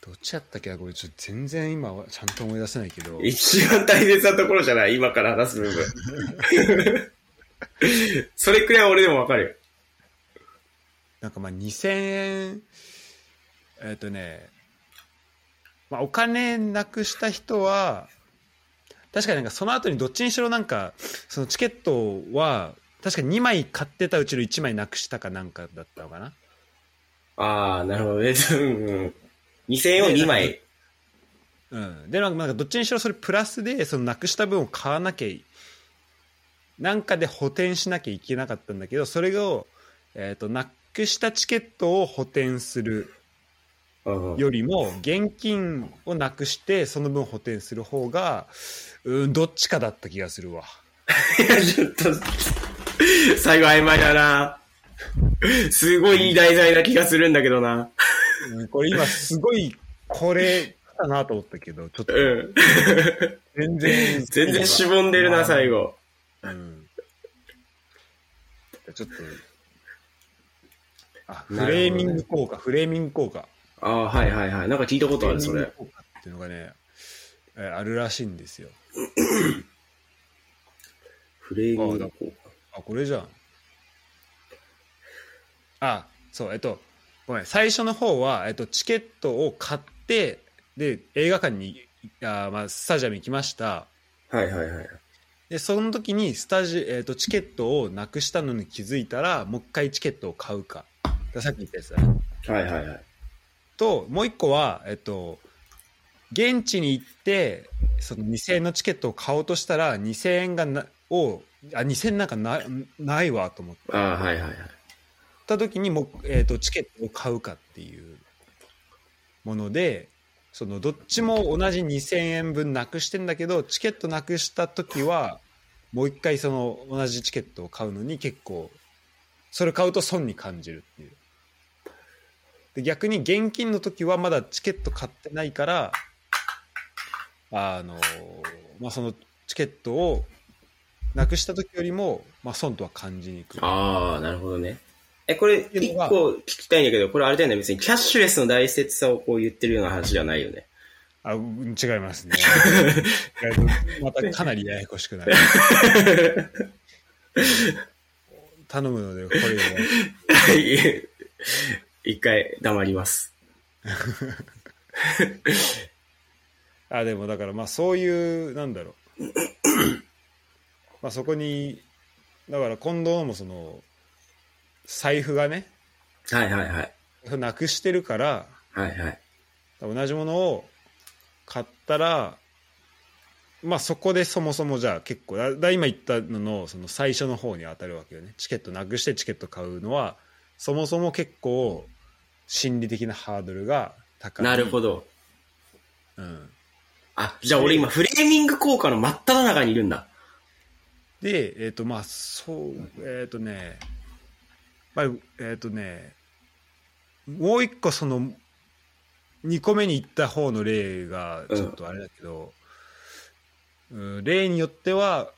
どっちやったっけなこれちょっと全然今はちゃんと思い出せないけど、一番大切なところじゃない？今から話す部分。それくらい俺でもわかるよ。なんかまあ2000円、えっ、とね、まあお金なくした人は、確かになんかその後にどっちにしろなんか、そのチケットは、確か2枚買ってたうちの1枚なくしたかなんかだったのかな。ああ、なるほどね。うんうん。2000円を2枚。うん。で、なんかなんかどっちにしろそれプラスで、そのなくした分を買わなきゃい、なんかで補填しなきゃいけなかったんだけど、それを、えっ、と、なくしたチケットを補填するよりも現金をなくしてその分補填する方がうんどっちかだった気がするわいや、ちょっと、最後曖昧だな。すごいいい題材な気がするんだけどな。うんこれ今すごいこれかなと思ったけどちょっとうん。全然全然しぼんでるな、最後。うんちょっとあフレーミング効果、フレーミング効果ああ、はいはいはい。なんか聞いたことある、それフレー。ミング効果っていうのがねえーあるらしいんですよ フレーミング効あ、これじゃん。あ、そう、えっと、ごめん、最初の方は、えっと、チケットを買って、で、映画館に、あまあ、スタジアム行きました。果。はいはいはい。で、その時に、スタジ、えっと、チケットをなくしたのに気づいたら、もう一回チケットを買うか。さっき言ったやつだね。はいはいはい。と、もう一個は、えっと、現地に行って、その2000円のチケットを買おうとしたら、2000円がな、を、あ、2000円なんかなないわと思っああ、はいはいはい。た時にも、えー、とチケットを買うかっていうもので、そのどっちも同じ2000円分なくしてんだけど、チケットなくした時は、もう一回その同じチケットを買うのに結構、それ買うと損に感じるっていう。で逆に現金の時はまだチケット買ってないから、あの、まあ、そのチケットをなくした時よりも、まあ、損とは感じにくい。ああ、なるほどね。え、これ、一個聞きたいんだけど、これあれだよね、別にキャッシュレスの大切さをこう言ってるような話じゃないよね。あ、うん違いますね。えっとまたかなりややこしくなる。頼むので、これを。はい。一回黙ります。あ、でもだからまあそういう、なんだろう。まあそこに、だから今度もその、財布がね、はいはいはい。なくしてるから、はいはい。同じものを買ったら、まあそこでそもそもじゃあ結構だだ今言ったののその最初の方に当たるわけよねチケットなくしてチケット買うのはそもそも結構心理的なハードルが高いなるほど。うん、あ、じゃあ俺今フレーミング効果の真っ只中にいるんだ。でえっ、とまあそうえっ、とねまあえっ、とねもう一個その2個目に行った方の例がちょっとあれだけど、うん例によっては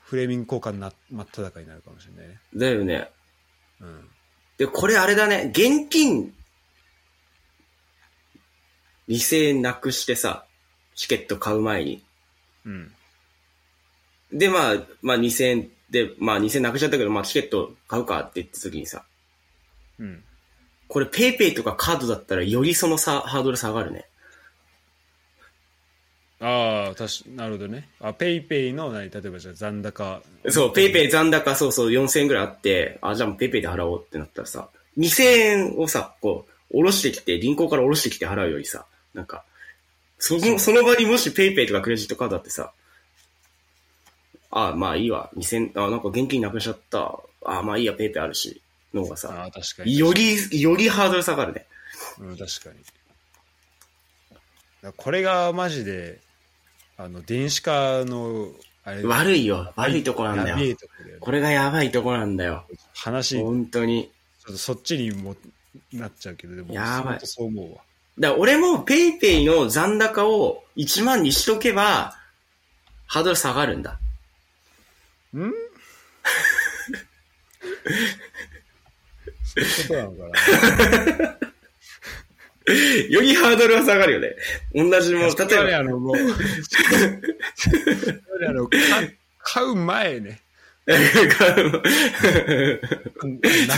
フレーミング効果にな真っ只中になるかもしれないね。だよね。うん、で、これあれだね、現金、2000円なくしてさ、チケット買う前に。うん、で、まあ、まあ2000円で、まあ2000円なくしちゃったけど、まあチケット買うかって言った時にさ、うん。これペイペイとかカードだったらよりそのさ、ハードル下がるね。ああ、たし、なるほどね。あ、ペイペイの何、例えばじゃあ残高。そう、ペイペイ残高そうそう4000円ぐらいあって、あ、じゃあもうペイペイで払おうってなったらさ、2000円をさ、こう、下ろしてきて、銀行から下ろしてきて払うよりさ、なんか、その、その場にもしペイペイとかクレジットカードあってさ、あまあいいわ、2000、あ、なんか現金なくしちゃった。あまあいいや、ペイペイあるし、の方がさ、ああ、確かに。より、よりハードル下がるね。うん、確かに。これがマジで、あの、電子化の、あれ、悪いよ。悪いとこなんだよ。とこだよねこれがやばいとこなんだよ。話、ちょ本当に。っとそっちにもなっちゃうけど、でも、やばいそう思うわ。だ俺もペイペイの残高を1万にしとけば、ハードル下がるんだ。ん？そういうことなのかな？よりハードルは下がるよね。同じもの、例えあの、もう、あの、か買う前ね。ば、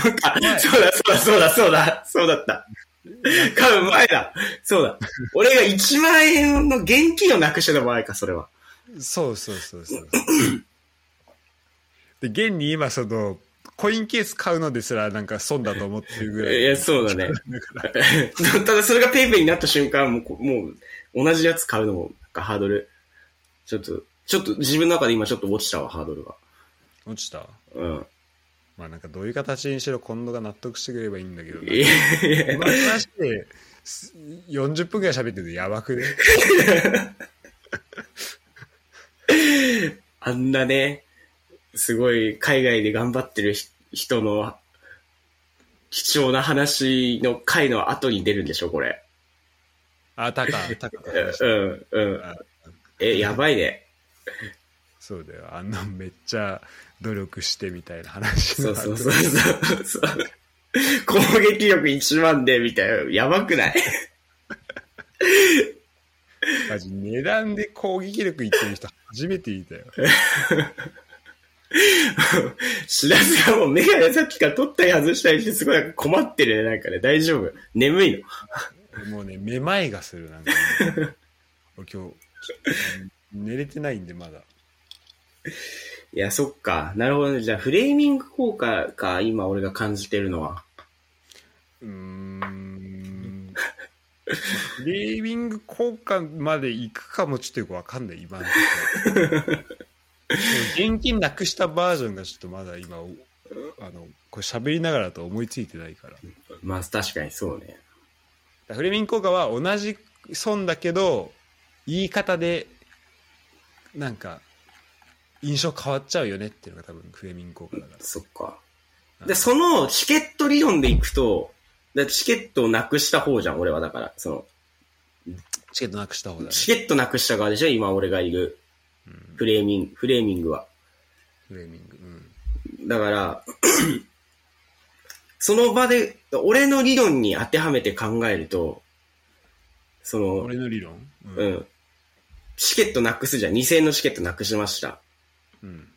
そっか、そうだ、そうだ、そうだ、そうだ、そうだった。買う前だ。そうだ。俺が1万円の現金をなくしてた場合か、それは。そうそうそうそう。で、現に今、その、コインケース買うのですらなんか損だと思ってるぐらい。いや、そうだね。ただそれがペイペイになった瞬間、もうこ、もう、同じやつ買うのも、なんかハードル、ちょっと、ちょっと自分の中で今ちょっと落ちたわ、ハードルが。落ちた？うん。まあなんかどういう形にしろ今度が納得してくれればいいんだけどな。いやいや話です40分くらい喋ってるのやばくね。あんなね、すごい海外で頑張ってるひ人の貴重な話の回の後に出るんでしょ、これ。あ、タカ、タカ。うん、うん。え、やばいね。そうだよ。あの、めっちゃ努力してみたいな話のそうそうそうそうそう。攻撃力1万で、みたいな。やばくない？マジ値段で攻撃力いってる人初めていたよ。しらすがもうメガネさっきから取ったり外したりしてすごい困ってるね。なんかね、大丈夫。眠いの。もうね、めまいがする、なんか、ね。俺今日、寝れてないんで、まだ。いや、そっか。なるほどね。じゃあ、フレーミング効果か、今俺が感じてるのは。うーん。フレーミング効果までいくかもちょっとよくわかんない、今のところ現金なくしたバージョンがちょっとまだ今、おあの、これ喋りながらだと思いついてないから。まあ、確かにそうね。フレーミング効果は同じ損だけど、言い方で、なんか、印象変わっちゃうよねっていうのが多分フレーミング効果だから。そっか。で、そのチケット理論でいくと、だチケットをなくした方じゃん、俺はだから。その、チケットなくした方だね。チケットなくした側でしょ、今俺がいるうんフレーミング、フレーミングは。フレーミング。うん。だから、その場で、俺の理論に当てはめて考えると、その、俺の理論？ううん。チケットなくすじゃん。2000円のチケットなくしました。うん。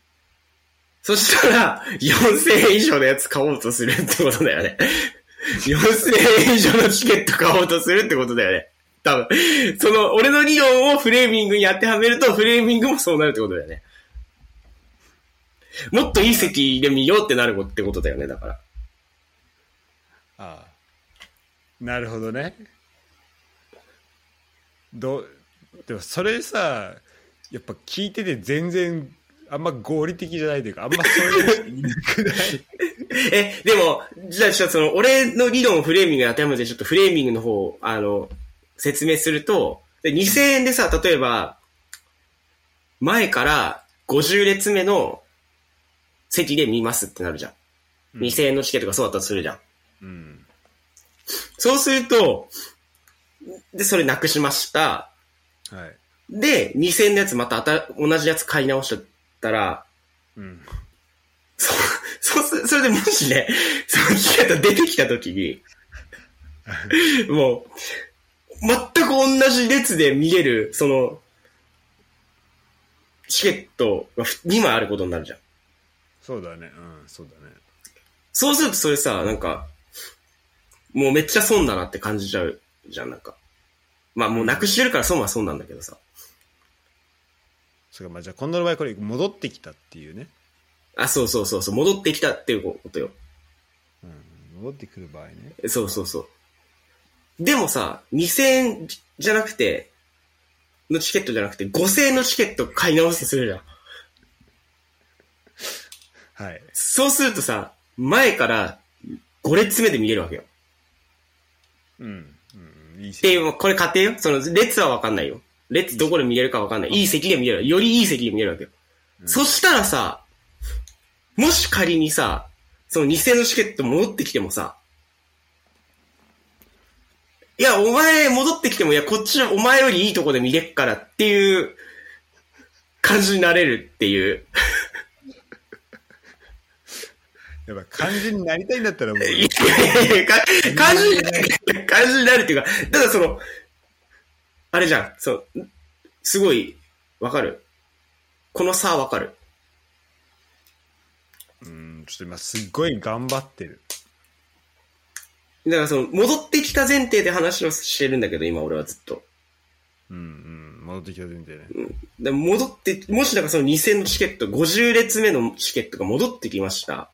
そしたら、4000円以上のやつ買おうとするってことだよね。4000円以上のチケット買おうとするってことだよね。多分。その、俺の理論をフレーミングに当てはめると、フレーミングもそうなるってことだよね。もっといい席で見ようってなるってことだよね、だから。ああ。なるほどね。どう、でもそれさ、やっぱ聞いてて全然、あんま合理的じゃないというか、あんまそういう人いなくない？え、でも、じゃあちょっとその、俺の理論をフレーミングに当てはめて、ちょっとフレーミングの方を、あの、説明すると、で2000円でさ、例えば、前から50列目の席で見ますってなるじゃん。2000円のチケットがそうだったとするじゃん。うん。そうすると、で、それなくしました。はい。で、2000円のやつまた同じやつ買い直しちゃったら、うん。そ、そそれでもしね、そのチケット出てきたときに、もう、全く同じ列で見れる、その、チケットが2枚あることになるじゃん。そうだね。うん、そうだね。そうするとそれさ、なんか、もうめっちゃ損だなって感じちゃうじゃん、なんか。まあもうなくしてるから損は損なんだけどさ。そうか、まあじゃあ今度の場合これ戻ってきたっていうね。あ、そうそうそうそう、戻ってきたっていうことよ。うん。戻ってくる場合ね。そうそうそう。でもさ、2000円じゃなくて、のチケットじゃなくて、5000円のチケット買い直すとするじゃん。はい。そうするとさ、前から5列目で見れるわけよ。うん。うん。いいっていう、これ仮定よ。その、列はわかんないよ。列どこで見れるかわかんない。いい席で見れる。よりいい席で見れるわけよ。そしたらさ、もし仮にさ、その2000のチケット戻ってきてもさ、いや、お前戻ってきても、いや、こっちはお前よりいいとこで見れっからっていう感じになれるっていう。やっぱ感じになりたいんだったらもう、いやいやいやか感じになる、感じになるっていうか、ただその、あれじゃん、そう、すごい、わかるこの差わかるうん、ちょっと今すっごい頑張ってる。だからその、戻ってきた前提で話をしてるんだけど、今俺はずっと。うんうん、戻ってきた前提ね。で戻って、もしだからその2000のチケット、50列目のチケットが戻ってきました。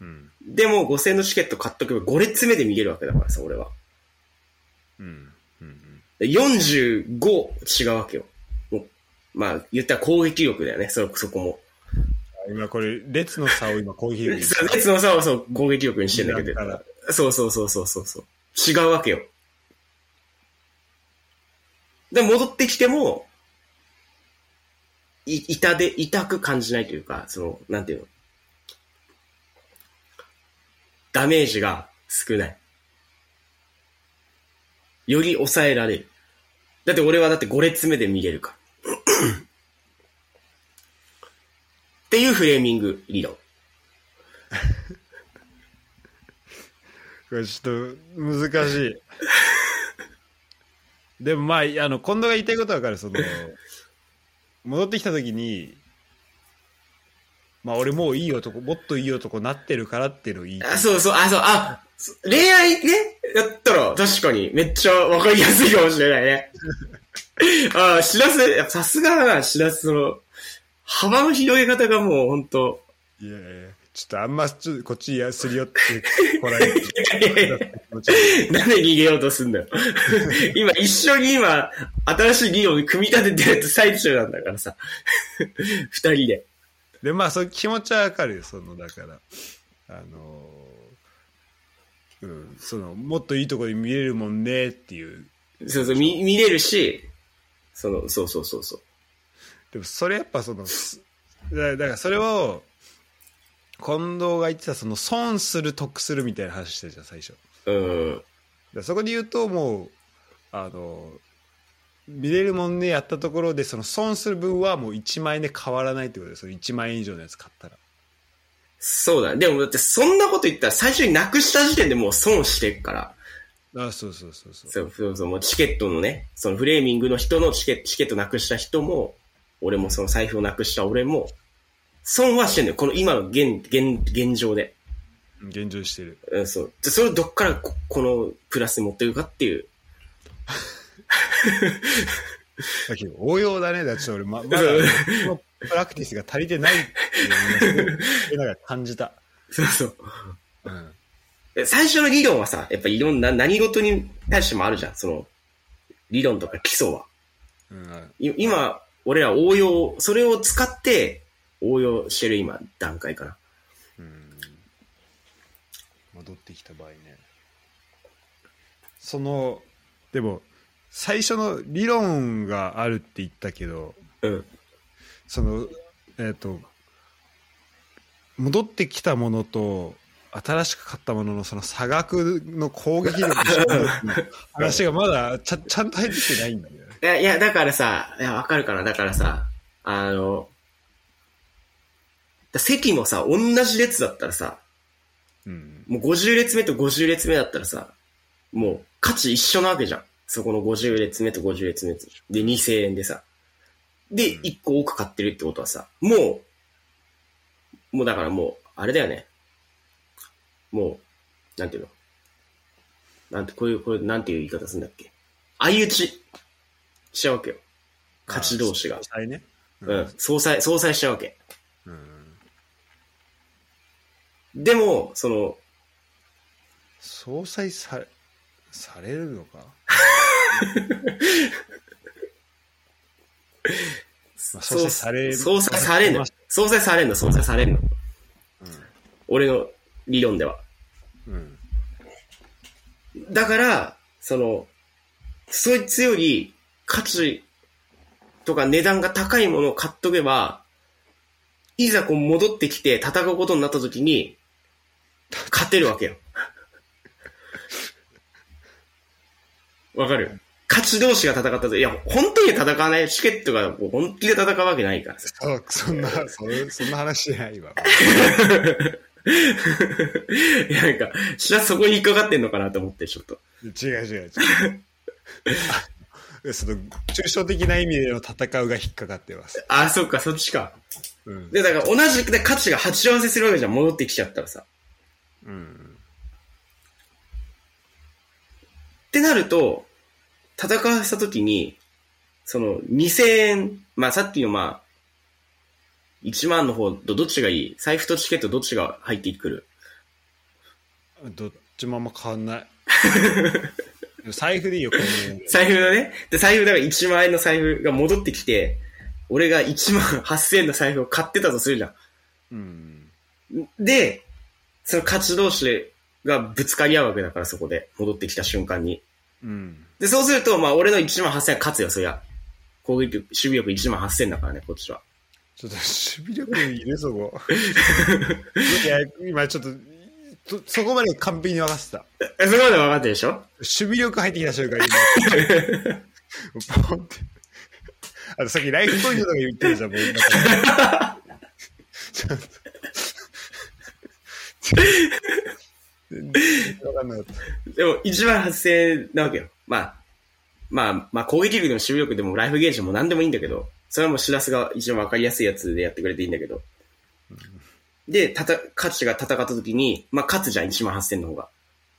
うん。でも5000のチケット買っとけば5列目で見れるわけだからさ、俺は。うん。うん。で45違うわけよ。もうまあ、言ったら攻撃力だよね、そ、そこも。今これ、列の差を今攻撃力に そう列の差はそう、攻撃力にしてんだけどだか。そうそうそうそうそうそう。違うわけよ。で、戻ってきても、い、痛で、痛く感じないというか、その、なんていうの？ダメージが少ない。より抑えられる。だって俺はだって5列目で見れるか。っていうフレーミング理論。これちょっと難しい。でもまあ、あの、近藤が言いたいことはわかる。その、戻ってきたときに、まあ俺もういい男、もっといい男になってるからっていうのを言いあ、そうそう、あ、そう、あ、そ恋愛ね、やったら確かに。めっちゃわかりやすいかもしれないね。ああ、しらす、やっぱさすがだな、しらす、その、幅の広げ方がもうほんと、いやいやちょっとあんまちょっとこっちやすり寄ってこられていやいやなんで逃げようとすんだよ。今一緒に今、新しい議論を組み立ててる最中なんだからさ。二人で。でまあそう気持ちはわかるよそのだからあのーうんそのもっといいところに見れるもんねっていうそうそう、見、見れるし、その、そうそうそうそう。でもそれやっぱそのだからそれを近藤が言ってたその損する得するみたいな話してたじゃん最初うん。らそこで言うともうあの見れるもんねやったところでその損する分はもう1万円で変わらないってことでその1万円以上のやつ買ったらそうだ。でもだってそんなこと言ったら最初になくした時点でもう損してるから。あそうそうそうそうそうそうそう、もうチケットのね、そのフレーミングの人のチケチケットなくした人も、俺もその財布をなくした俺も、損はしてんだよ。この今の現、現、現状で。現状してるうん、そう。じゃ、それをどっからここのプラスに持っていくかっていう。だけど応用だねだって俺ま まだプラクティスが足りてないっていうのをすごい なんか感じた、そうそう。うん、で最初の理論はさ、やっぱいろんな、何事に対してもあるじゃん。その、理論とか基礎は。うんい今、俺ら応用、それを使って応用してる今、段階かな。うん戻ってきた場合ねそのでも最初の理論があるって言ったけどうん。そのえっ、と戻ってきたものと新しく買ったもののその差額の攻撃力の話がまだちゃちゃんと入ってきてないんだよね。いや、いや、だからさ、いや、わかるかなだからさ、あの、だ席もさ、同じ列だったらさ、うん、もう50列目と50列目だったらさ、もう価値一緒なわけじゃん。そこの50列目と50列目で2000円でさ。で、1個多く買ってるってことはさ、もう、もうだからもう、あれだよね。もう、なんていうの？なんて、こういう、これ、なんていう言い方するんだっけ？相打ちしちゃうわけよ。勝ち同士が。実際ね。うん。相殺、相殺しちゃうわけ。うんでも、その、総裁さされるのか？まあ、総裁される相殺されんの。相殺されんの、相殺されんの。俺の理論では。うんだから、その、そいつより価値とか値段が高いものを買っとけば、いざこう戻ってきて戦うことになった時に、勝てるわけよ。わかる？勝ち同士が戦ったと。いや、本当に戦わないチケットが本気で戦うわけないからさ。そうそんなそれそんな話じゃないわいや、なんか、しらそこに引っかかってんのかなと思って、ちょっと。違う違う違うあその抽象的な意味での戦うが引っかかってます、あ、そっか、そっちか。うんで、だから同じで価値が鉢合わせするわけじゃん、戻ってきちゃったらさ。うん、ってなると、戦わせたときに、その、2000円、まあさっきのまあ、1万の方とどっちがいい？財布とチケットどっちが入ってくる？どっちもあんま変わんない。財布でいいよこの財布だね。で、財布だから1万円の財布が戻ってきて、俺が1万8000円の財布を買ってたとするじゃうんん。で、その勝ち同士がぶつかり合うわけだから、そこで。戻ってきた瞬間に。うんで、そうすると、まあ、俺の1万8000円勝つよ、そりゃ。攻撃力、守備力1万8000円だからね、こっちは。ちょっと守備力いるそこ いや今ちょっととそこまで完璧に分かってたえそこまで分かってるでしょ？守備力入ってきた瞬間今ポンってあとさっきライフポイントとか言ってるじゃんもう ちょっと全然分かんなかった でも、1万8000円なわけよ。まあ、まあ、まあ、攻撃力でも守備力でもライフゲージでも何でもいいんだけど、それはもうシラスが一番分かりやすいやつでやってくれていいんだけど、で、たた、価値が戦った時に、まあ、勝つじゃん、1万8000の方が。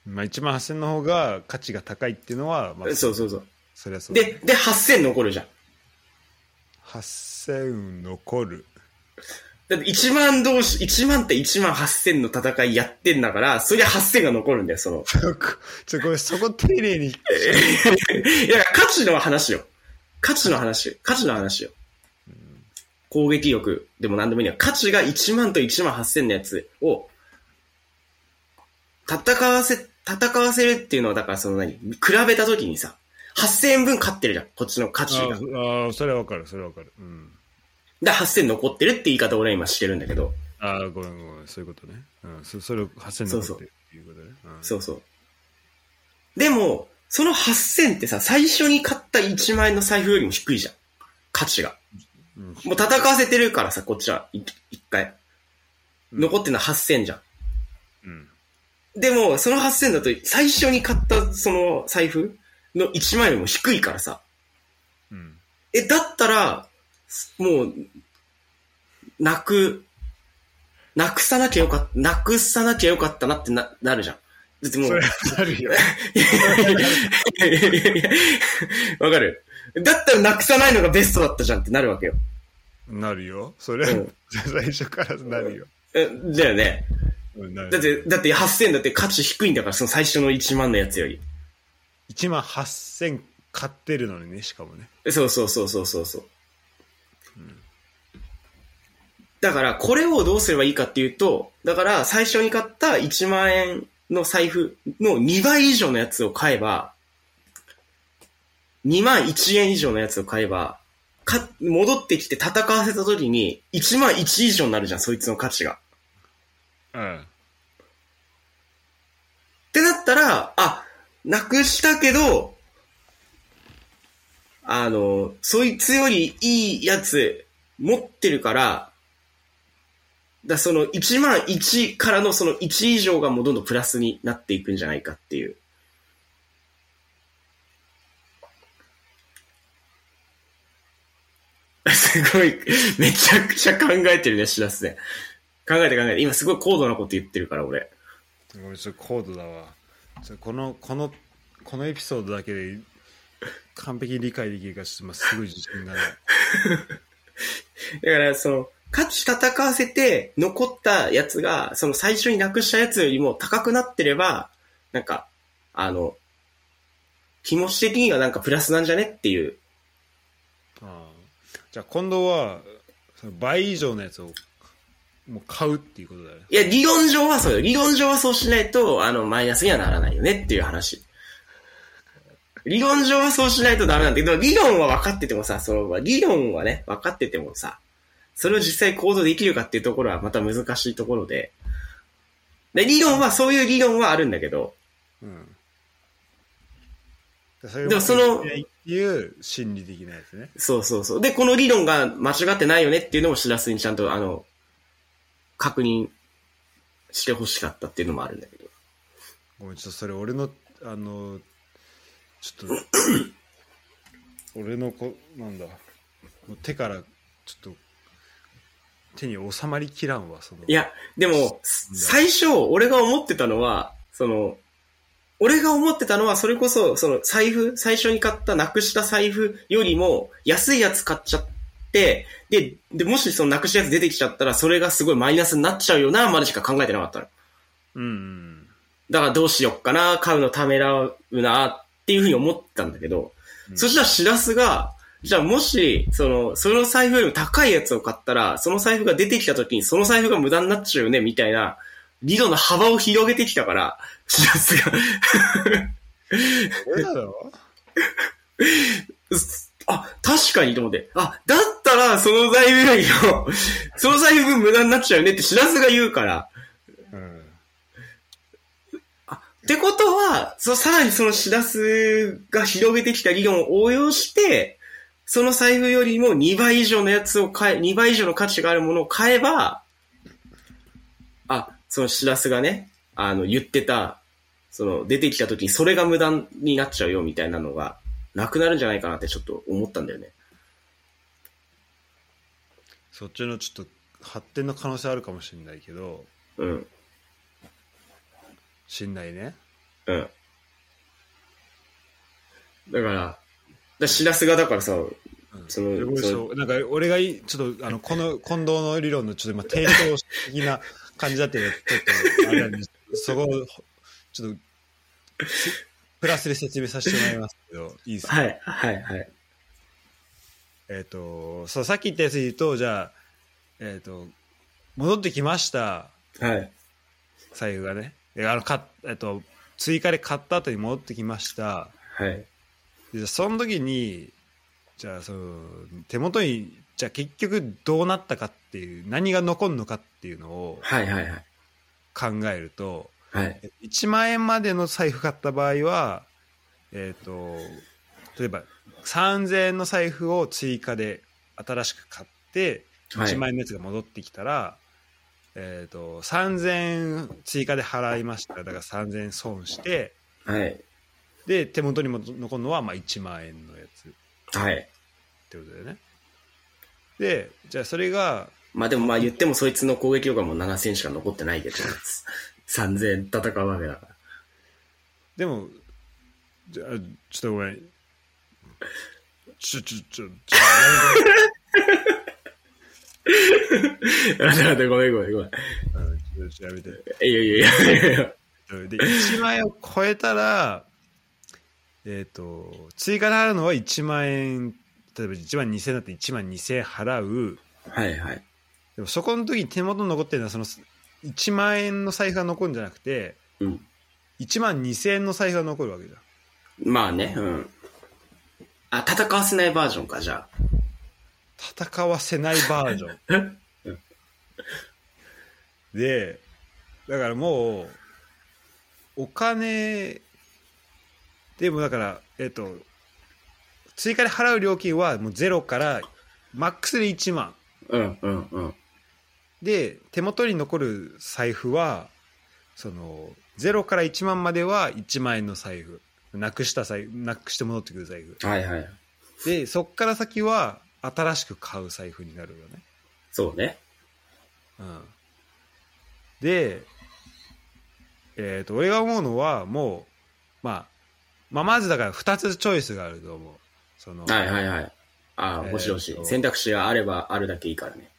まあ、1万8000の方が価値が高いっていうのは、まあ、そうそうそう。そりゃそう。で、で、8000残るじゃん。8000残る。だって1万同士、1万って1万8000の戦いやってんだから、そりゃ8000が残るんだよ、その。そこ、ちょ、これ、そこ丁寧に。いや、価値の話よ。価値の話。価値の話よ。攻撃力でも何でもいいよ。価値が1万と1万8000のやつを、戦わせ、戦わせるっていうのは、だからその何比べたときにさ、8000円分勝ってるじゃん。こっちの価値が。ああ、それはわかる、それはわかる。うん。ら8000残ってるって言い方を俺は今してるんだけど。ああ、ごめんごめん、そういうことね。うん、そそれを8000残ってるっていうことね。うんそうそう。でも、その8000ってさ、最初に買った1万円の財布よりも低いじゃん。価値が。うんもう戦わせてるからさ、こっちは、い一回。うん残ってるのは8000じゃん。うん。でも、その8000だと、最初に買ったその財布の1万円よりも低いからさ。うん。え、だったら、もう、なく、なくさなきゃよかった、なくさなきゃよかったなってな、なるじゃん。だってもう、それはなるよ。わかる？だったらなくさないのがベストだったじゃんってなるわけよ。なるよ。それは、うん最初からなるよ。えだよね。だって、だって8000だって価値低いんだから、その最初の1万のやつより。1万8000買ってるのにね、しかもね。そうそうそうそうそうそう。だから、これをどうすればいいかっていうと、だから、最初に買った1万円の財布の2倍以上のやつを買えば、2万1円以上のやつを買えば、か、戻ってきて戦わせた時に、1万1以上になるじゃん、そいつの価値が。うん。ってなったら、あ、なくしたけど、あの、そいつよりいいやつ持ってるから、だその1万1からのその1以上がもうどんどんプラスになっていくんじゃないかっていう。すごい、めちゃくちゃ考えてるね、しらすね。考えて考えて。今すごい高度なこと言ってるから、俺。ごめん、それ高度だわ。この、この、このエピソードだけで完璧に理解できるか、ちょっとまあすごい自信がない。だから、その、勝ち戦わせて残ったやつが、その最初になくしたやつよりも高くなってれば、なんか、あの、気持ち的にはなんかプラスなんじゃねっていう。ああじゃあ今度は、倍以上のやつをもう買うっていうことだよね。いや、理論上はそうよ。理論上はそうしないと、あの、マイナスにはならないよねっていう話。理論上はそうしないとダメなんだけど、理論は分かっててもさ、その、理論はね、分かっててもさ、それを実際行動できるかっていうところはまた難しいところで、で理論は、そういう理論はあるんだけど、うん。でもそのいう心理的なやつね。そうそうそう。で、この理論が間違ってないよねっていうのを知らずにちゃんと、あの、確認してほしかったっていうのもあるんだけど。ごめん、ちょっとそれ俺の、あの、ちょっと、俺のこ、なんだ、手からちょっと、手に収まりきらんわ、その。いや、でも、最初、俺が思ってたのは、その、俺が思ってたのは、それこそ、その財布、最初に買ったなくした財布よりも、安いやつ買っちゃって、で、で、もしそのなくしたやつ出てきちゃったら、それがすごいマイナスになっちゃうよな、までしか考えてなかったの。うんうん。だからどうしよっかな、買うのためらうな、っていうふうに思ったんだけど、うんそしたらしらすが、じゃあもし、その、その財布よりも高いやつを買ったら、その財布が出てきた時にその財布が無駄になっちゃうよね、みたいな、理論の幅を広げてきたから、しらすが、これだろあ、確かにと思って、あ、だったらその財布よりも、その財布分無駄になっちゃうよねってしらすが言うから、うん。ってことは、そさらにそのしらすが広げてきた理論を応用して、その財布よりも2倍以上のやつを買え、2倍以上の価値があるものを買えば、あ、そのしらすがね、あの、言ってた、その、出てきた時にそれが無駄になっちゃうよみたいなのが、なくなるんじゃないかなってちょっと思ったんだよね。そっちのちょっと、発展の可能性あるかもしれないけどうん。しんないねうん。だから、だしらすがだからさ、うんそのそそうなんか俺がいちょっとあのこの 近藤の理論のちょっと今抵当的な感じだってちょっとあれなんですそこをちょっとすプラスで説明させてもらいますけどいいですか、はい、はい、はい。えっ、とそうさっき言ったやつで言うとじゃあえっ、と戻ってきましたはい。財布がねであのか、えっと追加で買った後に戻ってきましたはい。その時にじゃあその手元にじゃあ結局どうなったかっていう何が残るのかっていうのをはい、はい、はい。考えるとはい。1万円までの財布買った場合はえっ、と例えば3000円の財布を追加で新しく買ってはい1万円のやつが戻ってきたら、えっ、と3000円追加で払いましただから3000円損してはい。で手元にも残るのはまあ1万円のやつっはい。てことだよねでじゃあそれがまあでもまあ言ってもそいつの攻撃力はもう7000しか残ってないけど、3000戦うわけだから。でもじゃあちょっとごめんちょちょちょちょあ、だってごめんごめんごめん。あのちょっとやめていやいやいやいやで1万円を超えたらえっ、と追加で払うのは1万円例えば1万2000円だって1万2000円払うはいはい。でもそこの時に手元に残ってるのはその1万円の財布が残るんじゃなくてうん。1万2000円の財布が残るわけじゃんまあね、うん。あ、戦わせないバージョンか、じゃ戦わせないバージョン でだからもうお金でもだからえっと追加で払う料金はもうゼロからマックスで1万あ。うんうんうん。で手元に残る財布はそのゼロから1万までは1万円の財布なくした財布なくして戻ってくる財布はいはい。でそっから先は新しく買う財布になるよねそうね。うん、で、えー、と俺が思うのはもう、まあ、まあまずだから2つチョイスがあると思うその、はいはいはい。ああ、えーもしもしと。選択肢があればあるだけいいからね。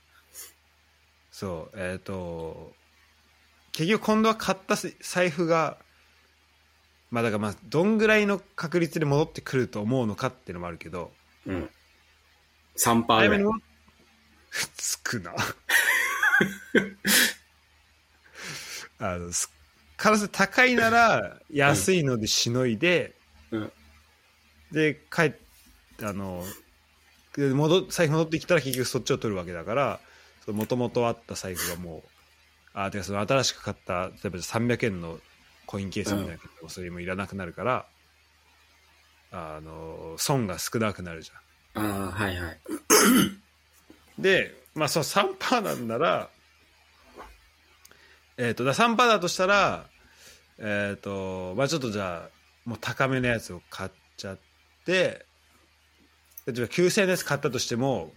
そうえっ、と結局今度は買った財布がまあだからまあどんぐらいの確率で戻ってくると思うのかっていうのもあるけどうん。3%ぐらいつくな あのす可能性高いなら安いのでしのいで、うん。で帰っあので戻財布戻ってきたら結局そっちを取るわけだからもともとあった財布がもうあてかその新しく買った例えば300円のコインケースみたいなのそれもいらなくなるから、あの損が少なくなるじゃん。ああ、はいはい。で、まあ、その3%なんなら、えっ、と、だ3%だとしたら、えっ、と、まあ、ちょっとじゃあ、もう高めのやつを買っちゃって、例えば9000円のやつ買ったとしても、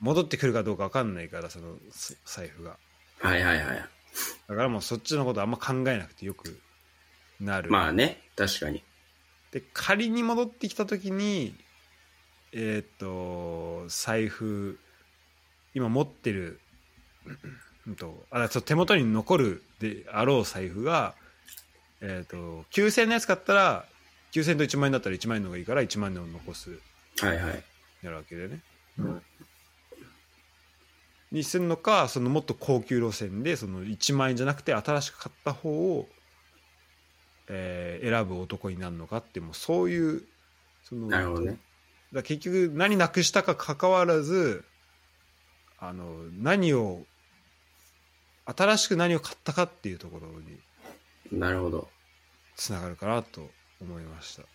戻ってくるかどうか分かんないから、そのす財布が。はいはいはい。だからもうそっちのことあんま考えなくてよくなる。まあね、確かに。で仮に戻ってきた時にえっ、と財布今持ってるうんとあそう手元に残るであろう財布が、えー、と9000円のやつ買ったら9000円と1万円だったら1万円の方がいいから1万円を残すはいはい。なるわけでね。にするのかそのもっと高級路線でその1万円じゃなくて新しく買った方を、えー選ぶ男になるのかってもうそういうそのなるほどね。だ結局何なくしたかかかわらずあの何を新しく何を買ったかっていうところになるほど。つながるかなと思いました。い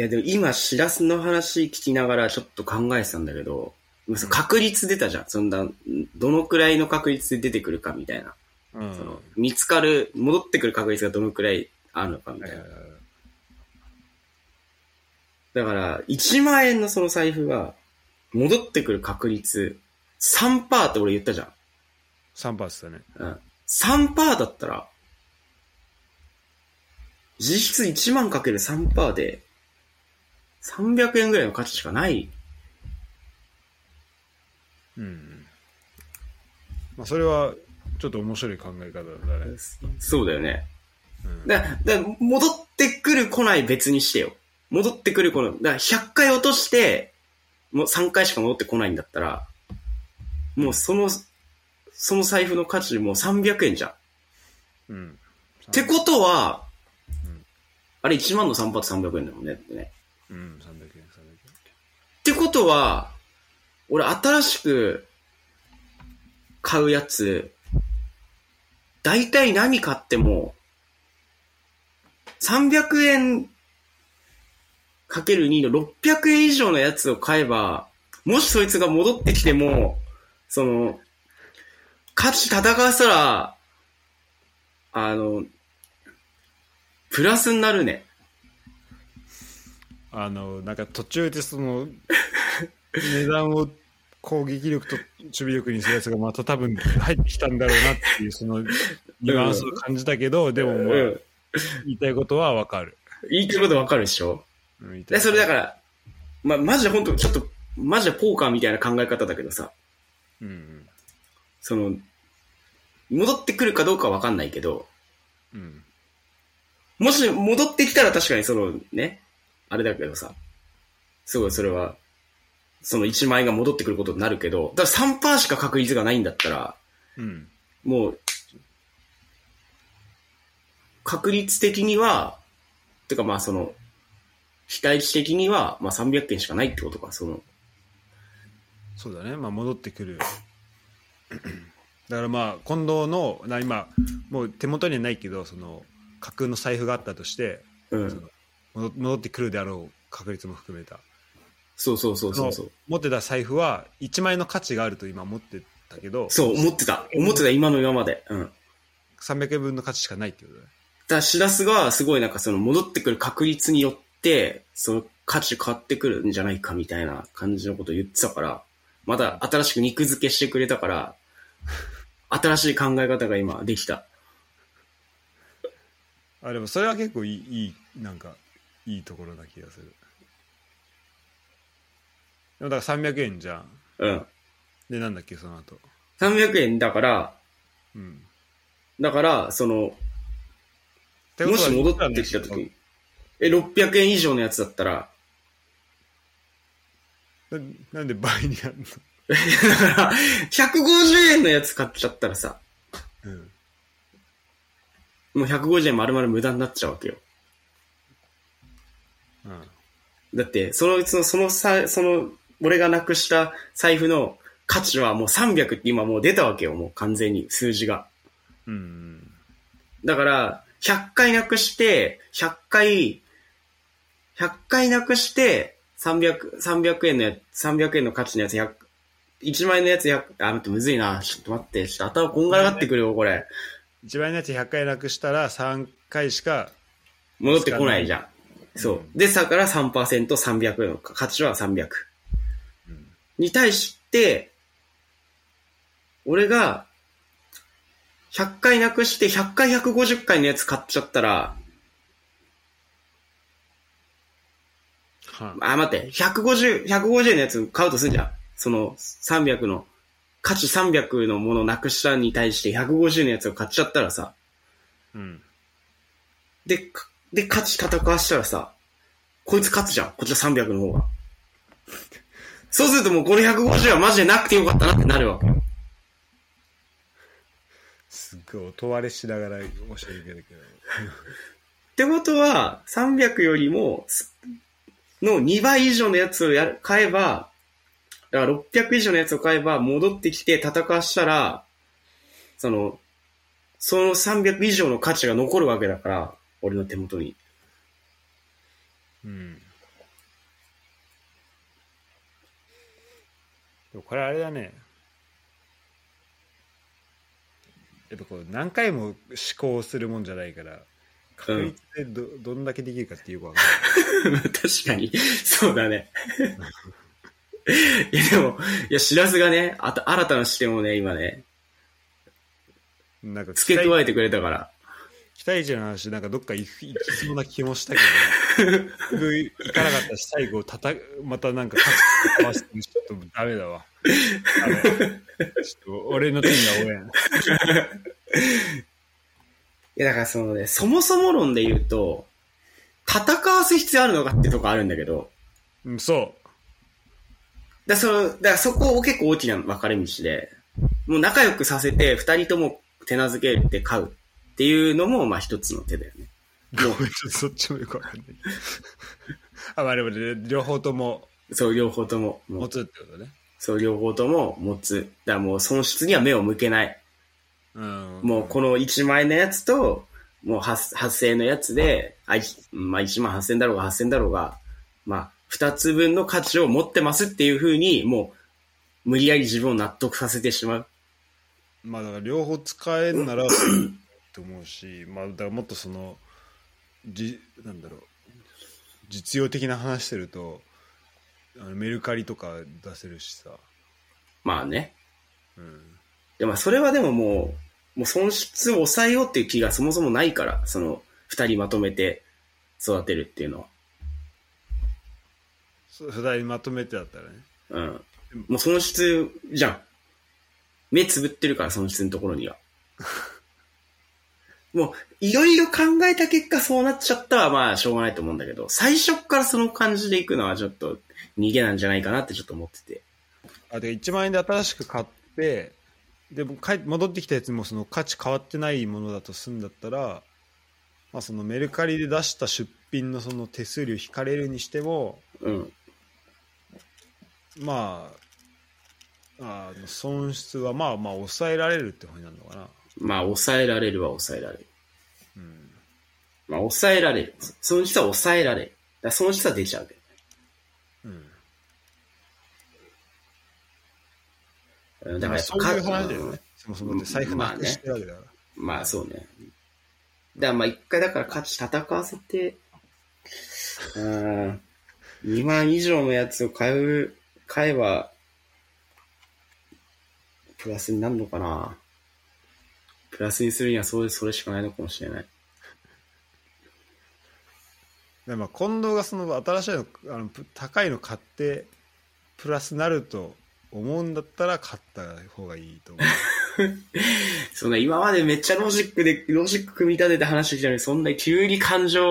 やでも今、しらすの話聞きながらちょっと考えてたんだけど、確率出たじゃん。そんな、どのくらいの確率で出てくるかみたいな。うんその見つかる、戻ってくる確率がどのくらいあるのかみたいな。だから、1万円のその財布が戻ってくる確率3%って俺言ったじゃん。3%っすよね。うん。3%だったら、実質1万かける3%で、300円ぐらいの価値しかない。うんうん。まあ、それは、ちょっと面白い考え方だね。そうだよね。うんだだ戻ってくる来ない別にしてよ。戻ってくる来ない。だから100回落として、もう3回しか戻ってこないんだったら、もうその、その財布の価値もう300円じゃん。っうん。てことは、うんあれ1万の3発300円だもんねってね。うん、300円、300ってことは、俺新しく買うやつ、大体何買っても、300円かける2の600円以上のやつを買えば、もしそいつが戻ってきても、その、価値戦わせたら、あの、プラスになるね。円。あの、なんか途中でその、値段を攻撃力と守備力にするやつがまた多分入ってきたんだろうなっていう、その、ニュアンスを感じたけど、でもまあ、うん。言いたいことはわかる。言いたいことわかるでしょで、それだから、ま、マジで本当ちょっと、マジでポーカーみたいな考え方だけどさ、うんうん。その、戻ってくるかどうかわかんないけど、うん。もし戻ってきたら確かにそのね、あれだけどさ、すごいそれは、その1万円が戻ってくることになるけど、だから3%しか確率がないんだったら、うん。もう、確率的には、てかまあその、期待値的には、まあ300件しかないってことか、その、そうだね。まあ戻ってくる。だからまあ、近藤の、な今、もう手元にはないけど、その、架空の財布があったとして、うん戻戻ってくるであろう確率も含めた。そうそうそうそうそう。持ってた財布は1万円の価値があると今思ってたけどそう、思ってた。思ってた、今の今まで。うん。だか300円分の価値しかないってことだねら、しらすが、すごいなんかその、戻ってくる確率によって、その価値変わってくるんじゃないかみたいな感じのことを言ってたから、また新しく肉付けしてくれたから、新しい考え方が今できた。あでもそれは結構いいいいなんかいいところな気がする。でもだから300円じゃん。うん。でなんだっけその後。300円だから、うん。だから、その、てことはもし戻ってきた時に、え、600円以上のやつだったら、ななんで倍になる だから、150円のやつ買っちゃったらさ、の、うん、もう150円丸々無駄になっちゃうわけよ。うんだって、その、その、そのさ、その、俺がなくした財布の価値はもう300って今もう出たわけよ、もう完全に数字が。うんだから、100回なくして、100回、100回なくして、300、300円のやつ、300円の価値のやつ100、1万円のやつ100、あ、むずいな。ちょっと待って、ちょっと頭こんがらがってくるよ、これ。一番のやつ100回なくしたら3回しか戻ってこないじゃん。そうう。んで、さから3%、300円の価値は300。うんに対して、俺が、100回なくして、100回150回のやつ買っちゃったら、はああ、待って、150、150円のやつ買うとすんじゃん。その、300の、価値300のものをなくしたに対して150のやつを買っちゃったらさ、うんで、かで、価値戦わしたらさ、こいつ勝つじゃん。こっちは300の方が。そうするともうこれ150はマジでなくてよかったなってなるわけよ。すっごい音割れしながら教えてくれるけどってことは、300よりも、すの2倍以上のやつをやる、買えば、だから600以上のやつを買えば、戻ってきて戦わしたら、その、その300以上の価値が残るわけだから、俺の手元に。うんでもこれあれだねやっぱこう何回も思考するもんじゃないから確率でど,、どんだけできるかっていうか 確かに。そうだね。いやでも、いや、しらすがね、あた新たな視点をね、今ね、なんか付け加えてくれたから。期待値の話、なんかどっか行きそうな気もしたけど、結局行かなかったし、最後たた、またなんか勝ち合わせてちょっとダメだわ。ダメちょっと俺の手には応援。いや、だからそのね、そもそも論で言うと、戦わす必要あるのかってとこあるんだけど、うん、そだその、だからそこを結構大きな分かれ道で、もう仲良くさせて、二人とも手なずけて飼うっていうのも、まあ一つの手だよね。う。ごめんちょっとそっちもよくわかんない。あ、まあでもね、両方ともそう、両方とも、持つってことね。そう、両方とも持つ。だからもう損失には目を向けない。うん。もうこの1万円のやつと、もう 8, 8000円のやつで、あいまあ1万8000だろうが8000だろうが、まあ2つ分の価値を持ってますっていう風に、もう無理やり自分を納得させてしまう。まあだから両方使えるならと思うし、まあだからもっとそのじなんだろう実用的な話してるとあのメルカリとか出せるしさ、まあね。うん、でまあそれはでももう、もう損失を抑えようっていう気がそもそもないから、その2人まとめて育てるっていうのは。そそれまとめてだったらねうん。もう損失じゃん。目つぶってるから、損失のところには。もう、いろいろ考えた結果そうなっちゃったはまあしょうがないと思うんだけど、最初っからその感じでいくのはちょっと逃げなんじゃないかなってちょっと思ってて。あで1万円で新しく買ってでも帰戻ってきたやつもその価値変わってないものだとするんだったら、まあ、そのメルカリで出した出品のその手数料引かれるにしてもうん。まあ、あの損失はまあまあ抑えられるって方になるのかな。まあ、抑えられるは抑えられる。うん。まあ、抑えられる。損失は抑えられる。だ損失は出ちゃうけど。うん。うんだからそういう話だようんね。そもそも財布なくしてるわけだから。まあそうね。だからまあ一回だから勝ち戦わせて、うん、2万以上のやつを買う、買えば、プラスになるのかな？プラスにするにはそれ、それしかないのかもしれない。でまあ近藤がその新しいのあのプ高いの買ってプラスなると思うんだったら買った方がいいと思う。そんな今までめっちゃロジックで、ロジック組み立てて話してきたのに、そんな急に感情、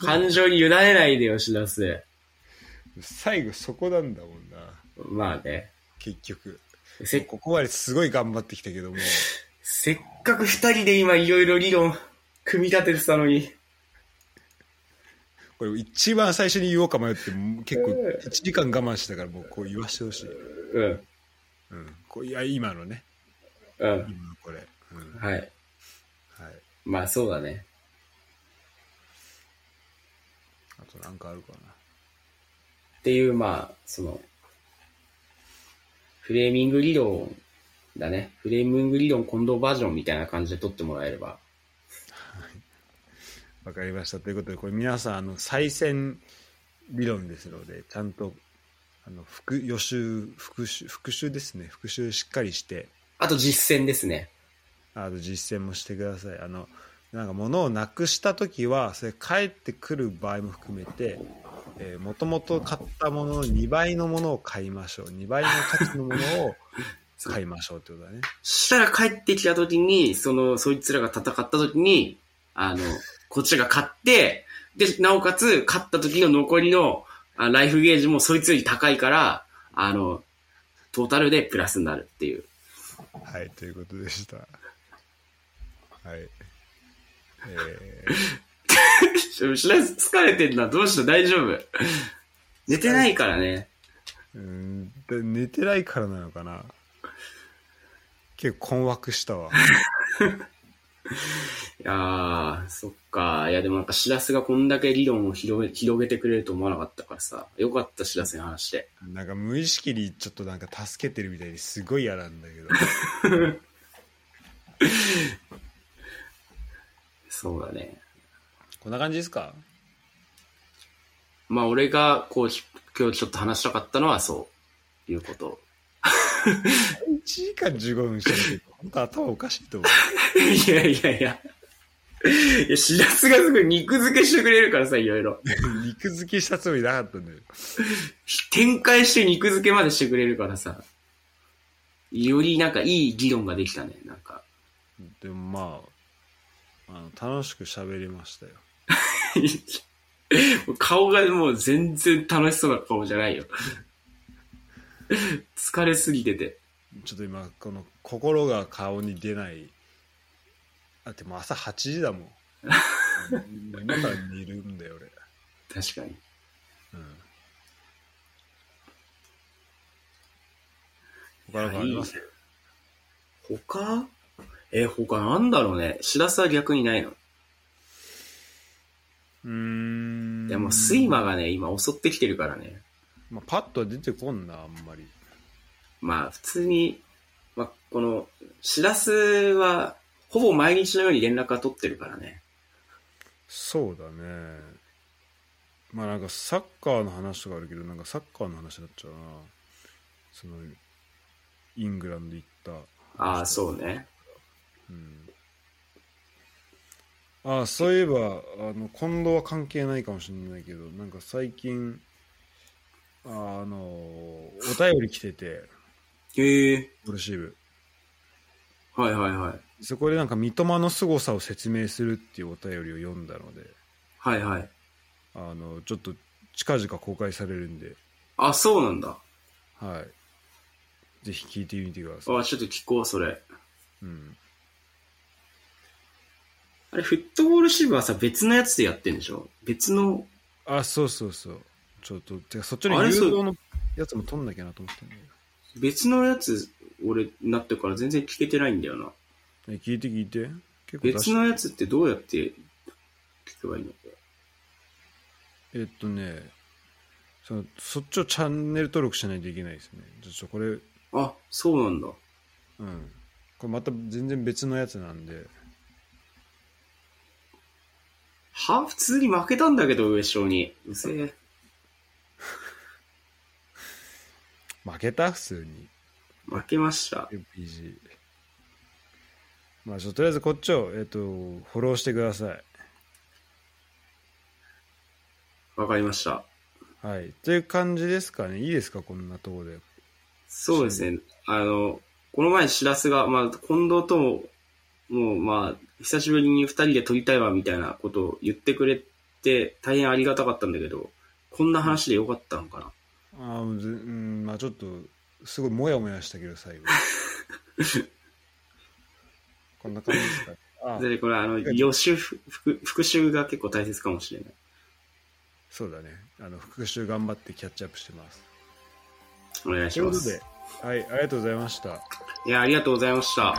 感情に委ねないでよ、しらす。最後そこなんだもんな。まあね。結局。せここまですごい頑張ってきたけども。せっかく二人で今いろいろ理論組み立ててたのに。これ一番最初に言おうか迷って結構1時間我慢したからもうこう言わしてほしい。うん。うん。こういや今のね。うん。今のこれ。うん。はい。はい。まあそうだね。あとなんかあるかな。っていう、まあ、その、フレーミング理論だね。フレーミング理論近藤バージョンみたいな感じで取ってもらえれば。わかりました。ということで、これ皆さん、あの、再選理論ですので、ちゃんと、あの、復、予習、復習、復習ですね。復習しっかりして、あと実践ですね。あの、実践もしてください。あの、なんか物をなくした時は、それ帰ってくる場合も含めて、えー、もともと買ったものの2倍のものを買いましょう。2倍の価値のものを 買いましょうってことだね。したら帰ってきた時に、その、そいつらが戦った時に、あの、こっちが勝って、で、なおかつ、勝った時の残りのあライフゲージもそいつより高いから、あの、トータルでプラスになるっていう。はい、ということでした。はい。えー、しらす疲れてんな。どうした？大丈夫？寝てないからね。うーんで寝てないからなのかな結構困惑したわ。いやー、そっか。いや、でもなんかしらすがこんだけ理論を広げ広げてくれると思わなかったからさ。よかった、しらすに話して。なんか無意識にちょっとなんか助けてるみたいですごい嫌なんだけど。そうだね。こんな感じですか？まあ、俺が、こう、ひ今日ちょっと話したかったのはそういうこと。1時間15分してるけど、本当頭おかしいと思う。いやいやいや。いや、しらすがすぐ肉付けしてくれるからさ、いろいろ。肉付けしたつもりなかったんだよ。展開して肉付けまでしてくれるからさ。よりなんかいい議論ができたね、なんか。でもまあ、あの楽しく喋りましたよ。顔がもう全然楽しそうな顔じゃないよ。疲れすぎてて。ちょっと今、この心が顔に出ない。だってもう朝8時だもん。もう今から寝るんだよ、俺。確かに。うん。他かあります？他？え、他なんだろうね。しらすは逆にないの。うーん。でも、睡魔がね、今襲ってきてるからね。まあ、パッとは出てこんな、あんまり。まあ、普通に、まあ、この、しらすは、ほぼ毎日のように連絡は取ってるからね。そうだね。まあなんかサッカーの話とかあるけど、なんかサッカーの話になっちゃうな。その、イングランド行った。ああ、そうね。うん。ああ、そういえば、あの、近藤は関係ないかもしれないけど、なんか最近、ああの、お便り来てて、へえ。ブルシーブ。はいはいはい。そこでなんか三笘の凄さを説明するっていうお便りを読んだので、はいはい。あの、ちょっと近々公開されるんで、あ、そうなんだ。はい。ぜひ聞いてみてください。あ、ちょっと聞こう、それ。うん。あれ、フットボール支部はさ、別のやつでやってんでしょ？別の、あ、そうそうそう。ちょっと、てかそっちの誘導のやつも撮んなきゃなと思ってんだけ別のやつ、俺、なってから全然聞けてないんだよな。ど。え聞いて聞いて。結構別のやつってどうやって聞けばいいの？えっとね、そのそっちをチャンネル登録しないといけないですね。ちょっとこれ、あ、そうなんだ。うん。これまた全然別のやつなんで、は普通に負けたんだけど、上昇に。うせえ。負けた普通に。負けました。MPG。まあ、ちょっととりあえずこっちを、えっと、フォローしてください。わかりました。はい。という感じですかね。いいですか？こんなところで。そうですね。あの、この前、しらすが、まあ、近藤とも、もう、まあ、久しぶりに二人で撮りたいわ、みたいなことを言ってくれて、大変ありがたかったんだけど、こんな話でよかったのかな？ああ、ずうん、まあちょっと、すごいモヤモヤしたけど、最後。こんな感じですかね。あで、これ、あの、予習、復復習が結構大切かもしれない。そうだね。あの、復習頑張ってキャッチアップしてます。お願いします。ということで、はい、ありがとうございました。いや、ありがとうございました。